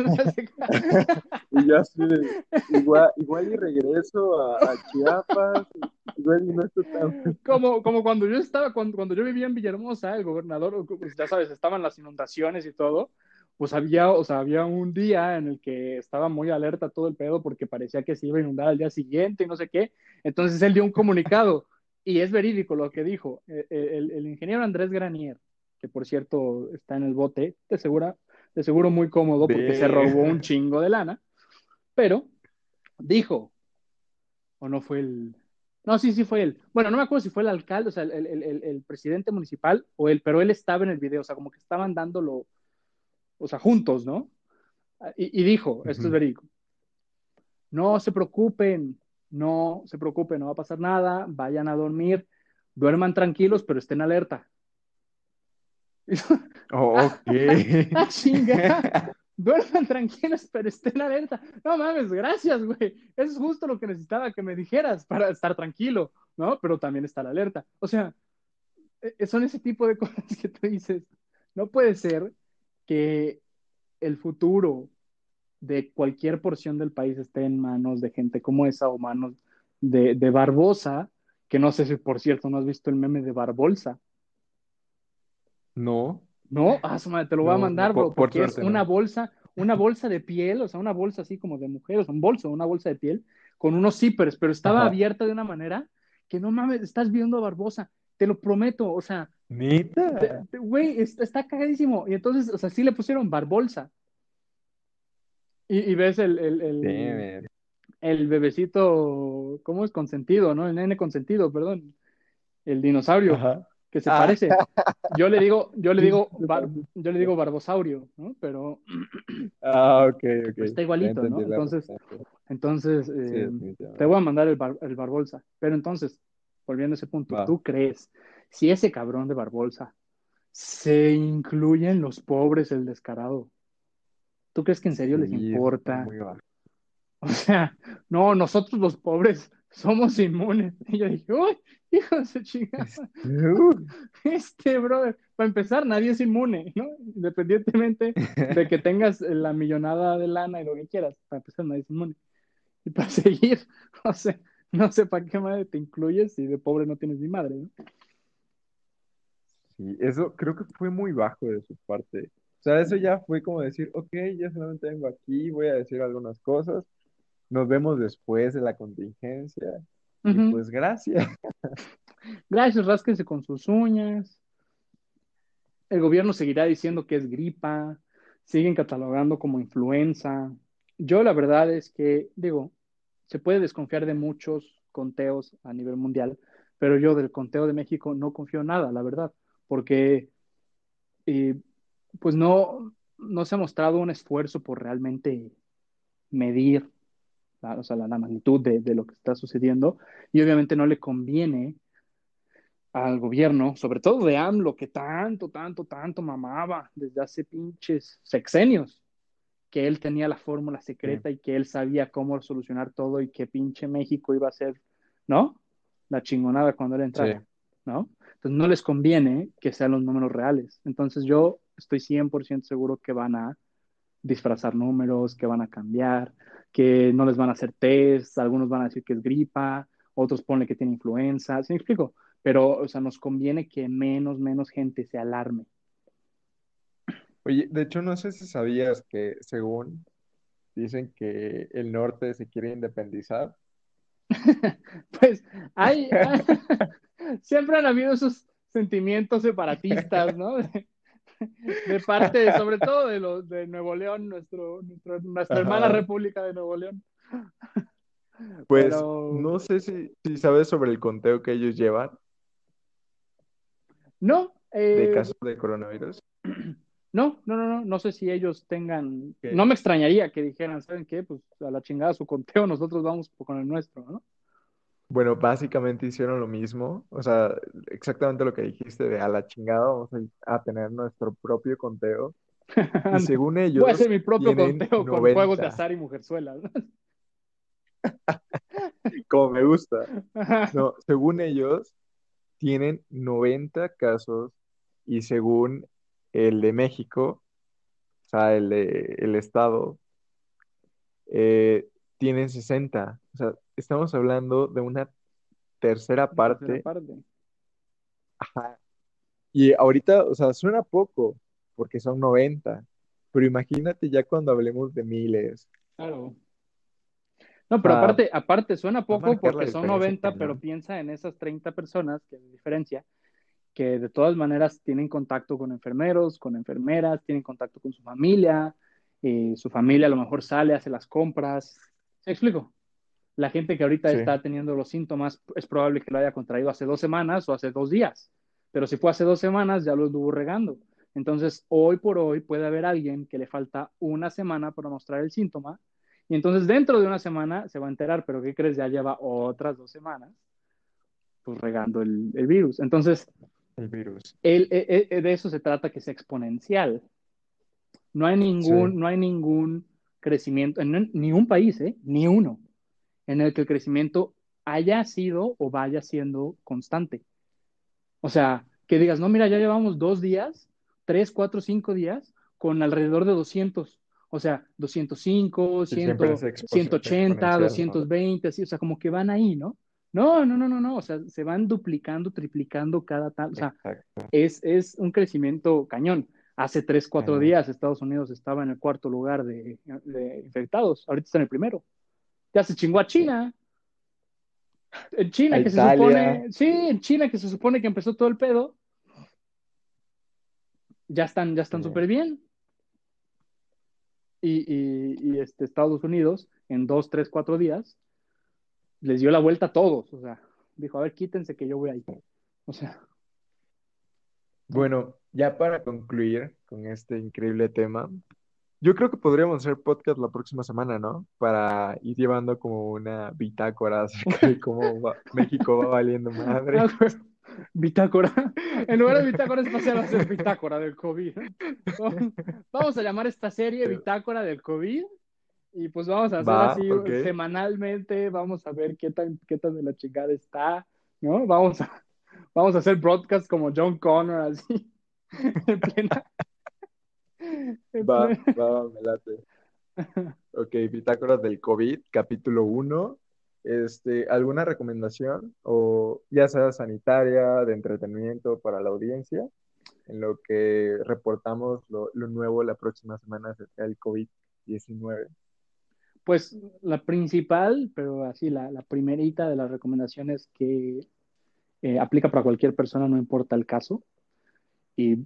[SPEAKER 2] Y sé, igual, igual y regreso a, a Chiapas, igual y no está tan...
[SPEAKER 1] como, como cuando yo estaba, cuando, cuando yo vivía en Villahermosa, el gobernador, pues, ya sabes, estaban las inundaciones y todo, pues había, o sea, había un día en el que estaba muy alerta todo el pedo porque parecía que se iba a inundar al día siguiente y no sé qué. Entonces él dio un comunicado y es verídico lo que dijo. Eh, eh, El, el ingeniero Andrés Granier, que por cierto está en el bote, de, segura, de seguro muy cómodo porque se robó un chingo de lana, pero dijo, o no fue el, no, sí, sí fue él. Bueno, no me acuerdo si fue el alcalde, o sea, el, el- el- el presidente municipal o él, pero él estaba en el video, o sea, como que estaban dándolo, o sea, juntos, ¿no? Y, y dijo, esto es verídico, no se preocupen, no se preocupen, no va a pasar nada, vayan a dormir, duerman tranquilos, pero estén alerta.
[SPEAKER 2] Oh, ok.
[SPEAKER 1] ¡Ah, chinga! Duerman tranquilos, pero estén alerta. No mames, gracias, güey. Es justo lo que necesitaba que me dijeras para estar tranquilo, ¿no? Pero también estar alerta. O sea, eh, son ese tipo de cosas que tú dices. No puede ser que el futuro de cualquier porción del país esté en manos de gente como esa o manos de, de Barbosa, que no sé si, por cierto, no has visto el meme de Barbolsa.
[SPEAKER 2] No.
[SPEAKER 1] No, ah, te lo voy a mandar,
[SPEAKER 2] por- por
[SPEAKER 1] porque es una bolsa, una bolsa de piel, o sea, una bolsa así como de mujeres, un bolso, una bolsa de piel, con unos zippers, pero estaba
[SPEAKER 2] Ajá.
[SPEAKER 1] abierta de una manera que no mames, estás viendo a Barbosa, te lo prometo, o sea, güey, es- está cagadísimo. Y entonces, o sea, sí le pusieron Barbolsa. Y, y ves el, el, el, el bebecito, ¿cómo es? Consentido, ¿no? El nene consentido, perdón. El dinosaurio
[SPEAKER 2] Ajá.
[SPEAKER 1] que se
[SPEAKER 2] Ah.
[SPEAKER 1] parece. Yo le digo, yo le digo, bar- yo le digo barbosaurio, ¿no? Pero
[SPEAKER 2] Ah, ok, ok.
[SPEAKER 1] Está igualito, ¿no? Entonces, entonces eh, te voy a mandar el, bar- el Barbolsa. Pero entonces, volviendo a ese punto,
[SPEAKER 2] Va.
[SPEAKER 1] ¿tú crees si ese cabrón de Barbolsa se incluye en los pobres, el descarado? ¿Tú crees que en serio les importa? O sea, no, nosotros los pobres somos inmunes. Y yo dije, uy, hijo de su chingada. Este, brother, para empezar, nadie es inmune, ¿no? Independientemente de que tengas la millonada de lana y lo que quieras, para empezar, nadie es inmune. Y para seguir, o sea, no sé para qué madre te incluyes si de pobre no tienes ni madre, ¿no?
[SPEAKER 2] Sí, eso creo que fue muy bajo de su parte. O sea, eso ya fue como decir, ok, ya solamente vengo aquí, voy a decir algunas cosas, nos vemos después de la contingencia, y pues gracias.
[SPEAKER 1] Gracias, rásquense con sus uñas. El gobierno seguirá diciendo que es gripa, siguen catalogando como influenza. Yo la verdad es que, digo, se puede desconfiar de muchos conteos a nivel mundial, pero yo del conteo de México no confío nada, la verdad, porque eh, pues no, no se ha mostrado un esfuerzo por realmente medir la, o sea, la, la magnitud de, de lo que está sucediendo y obviamente no le conviene al gobierno, sobre todo de AMLO, que tanto, tanto, tanto mamaba desde hace pinches sexenios, que él tenía la fórmula secreta y que él sabía cómo solucionar todo y que pinche México iba a ser, ¿no? La chingonada cuando él entrara,
[SPEAKER 2] Sí.
[SPEAKER 1] ¿no? Entonces no les conviene que sean los números reales. Entonces yo estoy 100% seguro que van a disfrazar números, que van a cambiar, que no les van a hacer test, algunos van a decir que es gripa, otros ponen que tiene influenza, ¿sí me explico? Pero, o sea, nos conviene que menos, menos gente se alarme.
[SPEAKER 2] Oye, de hecho, no sé si sabías que según dicen que el norte se quiere independizar.
[SPEAKER 1] pues hay, siempre han habido esos sentimientos separatistas, ¿no? De, parte, sobre todo de los de Nuevo León, nuestro, nuestra hermana República de Nuevo León.
[SPEAKER 2] Pues no sé si, si, sabes sobre el conteo que ellos llevan.
[SPEAKER 1] No.
[SPEAKER 2] de eh, casos de coronavirus.
[SPEAKER 1] No, no, no, no, no sé si ellos tengan, no me extrañaría que dijeran, ¿saben qué? Pues a la chingada su conteo, nosotros vamos con el nuestro, ¿no?
[SPEAKER 2] Bueno, básicamente hicieron lo mismo, o sea, exactamente lo que dijiste de a la chingada vamos a, tener nuestro propio conteo. Y según ellos.
[SPEAKER 1] Voy a hacer mi propio conteo con juegos de azar y mujerzuelas.
[SPEAKER 2] Como me gusta. No, según ellos, tienen 90 casos y según el de México, o sea, el de el estado, eh, tienen 60. O sea, estamos hablando de una tercera parte. Ajá. Y ahorita, o sea, suena poco, porque son 90, pero imagínate ya cuando hablemos de miles.
[SPEAKER 1] Claro. No, pero aparte, aparte suena poco porque son 90, pero piensa en esas 30 personas, que es diferencia, que de todas maneras tienen contacto con enfermeros, con enfermeras, tienen contacto con su familia, eh, su familia a lo mejor sale, hace las compras. ¿Se explico? La gente que ahorita está teniendo los síntomas es probable que lo haya contraído hace dos semanas o hace dos días, pero si fue hace dos semanas ya lo estuvo regando. Entonces, hoy por hoy puede haber alguien que le falta una semana para mostrar el síntoma y entonces dentro de una semana se va a enterar, pero ¿qué crees? Ya lleva otras dos semanas pues regando el, virus. Entonces,
[SPEAKER 2] el virus.
[SPEAKER 1] El, e, e, de eso se trata que sea exponencial. No hay ningún, no hay ningún crecimiento, en ni un país, ¿eh? ni uno, en el que el crecimiento haya sido o vaya siendo constante. O sea, que digas, no, mira, ya llevamos dos días, tres, cuatro, cinco días con alrededor de 200. O sea, 205, 180, 220, así, o sea, como que van ahí, ¿no? No, no, no, no, no, o sea, se van duplicando, triplicando cada tal, o sea, es, es un crecimiento cañón. Hace tres, cuatro días Estados Unidos estaba en el cuarto lugar de, de infectados, ahorita está en el primero ya se chingó a China. En China, que se supone, sí, en China, que se supone que empezó todo el pedo, ya están, ya están súper bien. Y, este, Estados Unidos, en dos, tres, cuatro días, les dio la vuelta a todos. O sea, dijo, a ver, quítense que yo voy ahí. O sea.
[SPEAKER 2] Bueno, ya para concluir con este increíble tema, yo creo que podríamos hacer podcast la próxima semana, ¿no? Para ir llevando como una bitácora acerca de cómo México va valiendo madre. Ah,
[SPEAKER 1] bitácora. En lugar de bitácora espacial va a ser bitácora del COVID. Vamos a llamar esta serie bitácora del COVID. Y pues vamos a hacer así semanalmente, vamos a ver qué tan, qué tan de la chingada está, ¿no? Vamos a, vamos a hacer broadcast como John Connor, así, en plena,
[SPEAKER 2] Va, va, me late. Ok, bitácoras del COVID, capítulo 1. Este, ¿alguna recomendación o ya sea sanitaria, de entretenimiento para la audiencia? En lo que reportamos lo, nuevo la próxima semana acerca del COVID-19.
[SPEAKER 1] Pues la principal, pero así la, la primerita de las recomendaciones que eh, aplica para cualquier persona, no importa el caso, y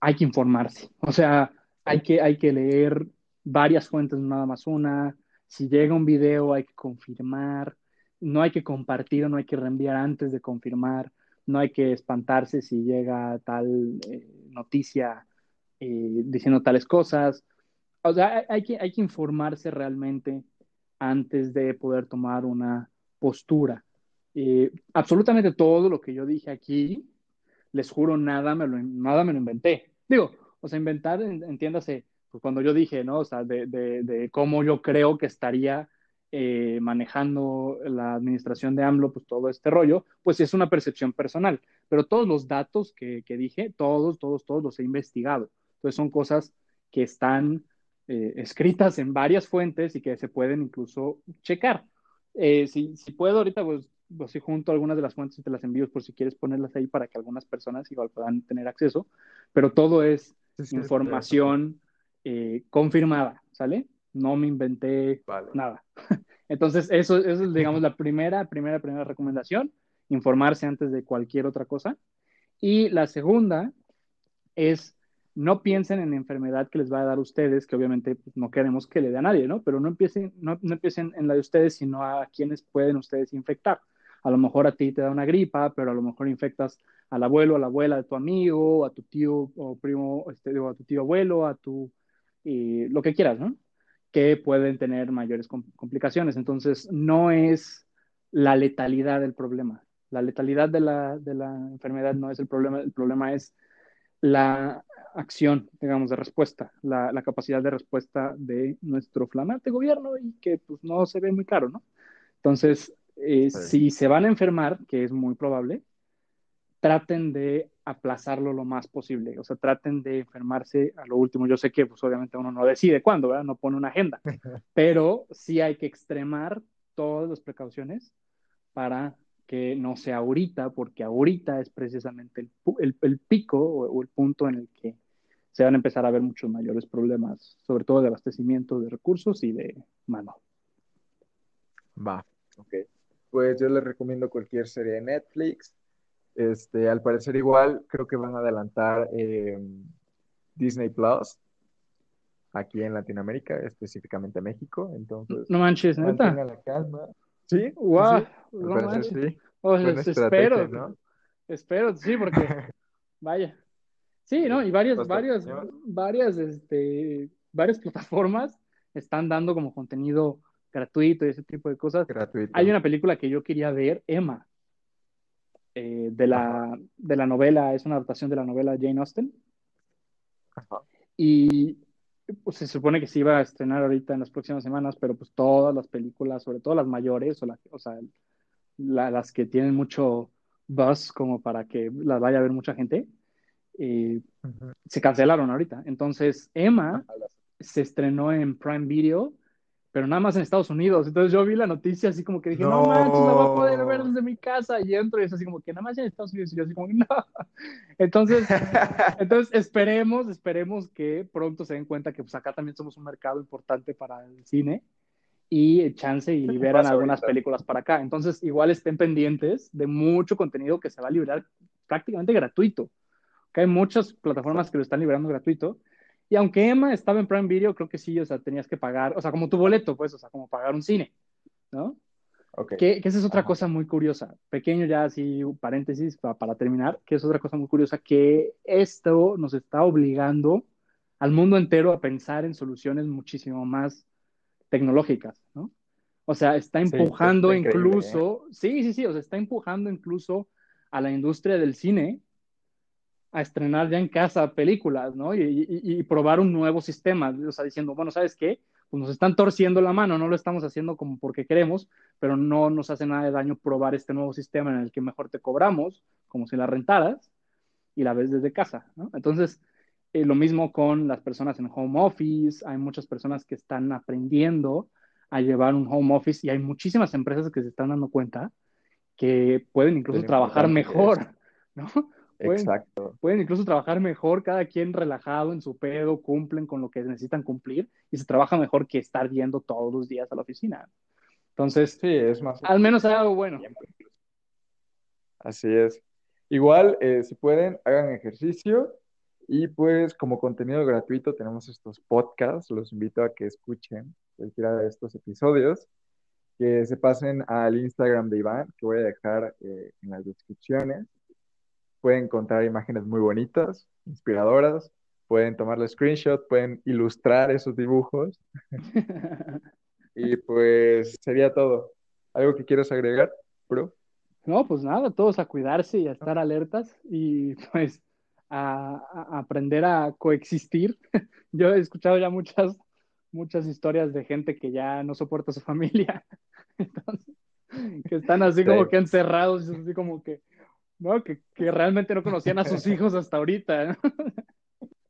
[SPEAKER 1] hay que informarse. O sea, hay que, hay que leer varias fuentes, nada más una. Si llega un video, hay que confirmar. No hay que compartir no hay que reenviar antes de confirmar. No hay que espantarse si llega tal eh, noticia eh, diciendo tales cosas. O sea, hay que, hay que informarse realmente antes de poder tomar una postura. Eh, absolutamente todo lo que yo dije aquí, les juro, nada me lo, nada me lo inventé. Digo, o sea, inventar, entiéndase, pues cuando yo dije, ¿no? O sea, de, de, de cómo yo creo que estaría eh, manejando la administración de AMLO, pues todo este rollo, pues es una percepción personal. Pero todos los datos que, dije, todos, todos, todos los he investigado. Entonces son cosas que están eh, escritas en varias fuentes y que se pueden incluso checar. Eh, si, puedo, ahorita pues, pues, si junto algunas de las fuentes y te las envío por si quieres ponerlas ahí para que algunas personas igual puedan tener acceso, pero todo es sí, sí, información eh, confirmada, ¿sale? No me inventé vale. nada. Entonces, eso, eso es, digamos, la primera, primera, primera recomendación, informarse antes de cualquier otra cosa. Y la segunda es no piensen en la enfermedad que les va a dar a ustedes, que obviamente pues, no queremos que le dé a nadie, ¿no? Pero no empiecen, no, no, empiecen en la de ustedes, sino a quienes pueden ustedes infectar. A lo mejor a ti te da una gripa, pero a lo mejor infectas al abuelo, a la abuela de tu amigo, a tu tío o primo, este, o a tu tío abuelo, a tu, lo que quieras, ¿no? Que pueden tener mayores complicaciones. Entonces, no es la letalidad del problema. La letalidad de la, de la enfermedad no es el problema, el problema es la acción, digamos, de respuesta, la, la, capacidad de respuesta de nuestro flamante gobierno y que pues no se ve muy claro, ¿no? Entonces, eh, sí. si se van a enfermar, que es muy probable, traten de aplazarlo lo más posible, o sea, traten de enfermarse a lo último. Yo sé que pues obviamente uno no decide cuándo, ¿verdad? No pone una agenda, pero sí hay que extremar todas las precauciones para que no sea ahorita, porque ahorita es precisamente el, el, el pico o, o, el punto en el que se van a empezar a ver muchos mayores problemas, sobre todo de abastecimiento de recursos y de mano.
[SPEAKER 2] Va, ok. Pues yo les recomiendo cualquier serie de Netflix. Este, al parecer igual, creo que van a adelantar eh, Disney Plus aquí en Latinoamérica, específicamente México. Entonces,
[SPEAKER 1] no manches, neta.
[SPEAKER 2] la calma. Sí,
[SPEAKER 1] wow,
[SPEAKER 2] sí,
[SPEAKER 1] no manches. Sí. Oh, espero, ¿no? espero, sí, porque vaya. Sí, ¿no? Y varias, varias, varias, este, varias plataformas están dando como contenido gratuito y ese tipo de cosas.
[SPEAKER 2] Gratuito.
[SPEAKER 1] Hay una película que yo quería ver, Emma, eh, de, la, de la novela, es una adaptación de la novela Jane Austen.
[SPEAKER 2] Ajá.
[SPEAKER 1] Y pues, se supone que se iba a estrenar ahorita en las próximas semanas, pero pues todas las películas, sobre todo las mayores, o, la, o sea, la, las que tienen mucho buzz como para que las vaya a ver mucha gente, eh, uh -huh. se cancelaron ahorita. Entonces, Emma se estrenó en Prime Video, pero nada más en Estados Unidos. Entonces yo vi la noticia así como que dije, no, no manches, la voy a poder ver desde mi casa. Y entro y es así como que nada más en Estados Unidos. Y yo así como, no. Entonces, entonces esperemos, esperemos que pronto se den cuenta que pues acá también somos un mercado importante para el cine y chance y liberan algunas ahorita? películas para acá. Entonces, igual estén pendientes de mucho contenido que se va a liberar prácticamente gratuito. Que hay muchas plataformas que lo están liberando gratuito. Y aunque Emma estaba en Prime Video, creo que sí, o sea, tenías que pagar, o sea, como tu boleto, pues, o sea, como pagar un cine, ¿no?
[SPEAKER 2] Okay.
[SPEAKER 1] Que, que, esa es otra Ajá. cosa muy curiosa. Pequeño ya así, paréntesis para, para, terminar, que es otra cosa muy curiosa, que esto nos está obligando al mundo entero a pensar en soluciones muchísimo más tecnológicas, ¿no? O sea, está empujando sí, incluso, ¿eh? sí, sí, sí, o sea, está empujando incluso a la industria del cine a estrenar ya en casa películas, ¿no? Y, y, y, probar un nuevo sistema, o sea, diciendo, bueno, ¿sabes qué? Pues nos están torciendo la mano, no lo estamos haciendo como porque queremos, pero no nos hace nada de daño probar este nuevo sistema en el que mejor te cobramos, como si la rentaras, y la ves desde casa, ¿no? Entonces, eh, lo mismo con las personas en home office, hay muchas personas que están aprendiendo a llevar un home office y hay muchísimas empresas que se están dando cuenta que pueden incluso trabajar mejor, ¿no? Pueden,
[SPEAKER 2] Exacto.
[SPEAKER 1] Pueden incluso trabajar mejor, cada quien relajado en su pedo, cumplen con lo que necesitan cumplir y se trabaja mejor que estar yendo todos los días a la oficina. Entonces,
[SPEAKER 2] sí, es más.
[SPEAKER 1] Al menos hay algo bueno.
[SPEAKER 2] Así es. Igual, eh, si pueden, hagan ejercicio y pues como contenido gratuito tenemos estos podcasts. Los invito a que escuchen cualquiera de estos episodios, que se pasen al Instagram de Iván, que voy a dejar eh, en las descripciones pueden encontrar imágenes muy bonitas, inspiradoras, pueden tomarle screenshot, pueden ilustrar esos dibujos. y pues sería todo. ¿Algo que quieras agregar, bro?
[SPEAKER 1] No, pues nada, todos a cuidarse y a estar alertas y pues a, a aprender a coexistir. Yo he escuchado ya muchas, muchas historias de gente que ya no soporta a su familia. Entonces, que están así
[SPEAKER 2] Sí.
[SPEAKER 1] como que encerrados, así como que, ¿no? Que, que realmente no conocían a sus hijos hasta ahorita.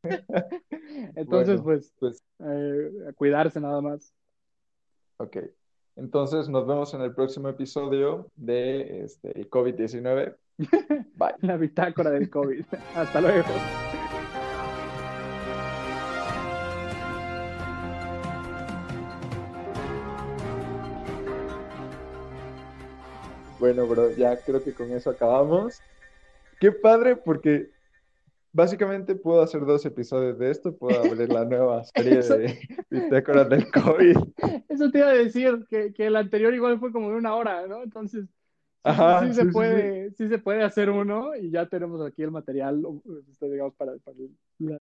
[SPEAKER 1] Entonces,
[SPEAKER 2] Bueno,
[SPEAKER 1] pues,
[SPEAKER 2] pues
[SPEAKER 1] eh, a cuidarse nada más.
[SPEAKER 2] ok. Entonces nos vemos en el próximo episodio de este, el COVID-19. Bye.
[SPEAKER 1] La bitácora del COVID. Hasta luego.
[SPEAKER 2] Bueno, bro, ya creo que con eso acabamos. Qué padre, porque básicamente puedo hacer dos episodios de esto, puedo abrir la nueva serie
[SPEAKER 1] Eso-
[SPEAKER 2] de Bitácora del COVID.
[SPEAKER 1] Eso te iba a decir, que, que el anterior igual fue como de una hora, ¿no? Entonces, sí,
[SPEAKER 2] Ajá,
[SPEAKER 1] sí
[SPEAKER 2] sí,
[SPEAKER 1] se
[SPEAKER 2] sí,
[SPEAKER 1] puede, sí se puede hacer uno y ya tenemos aquí el material, este, digamos, para, para la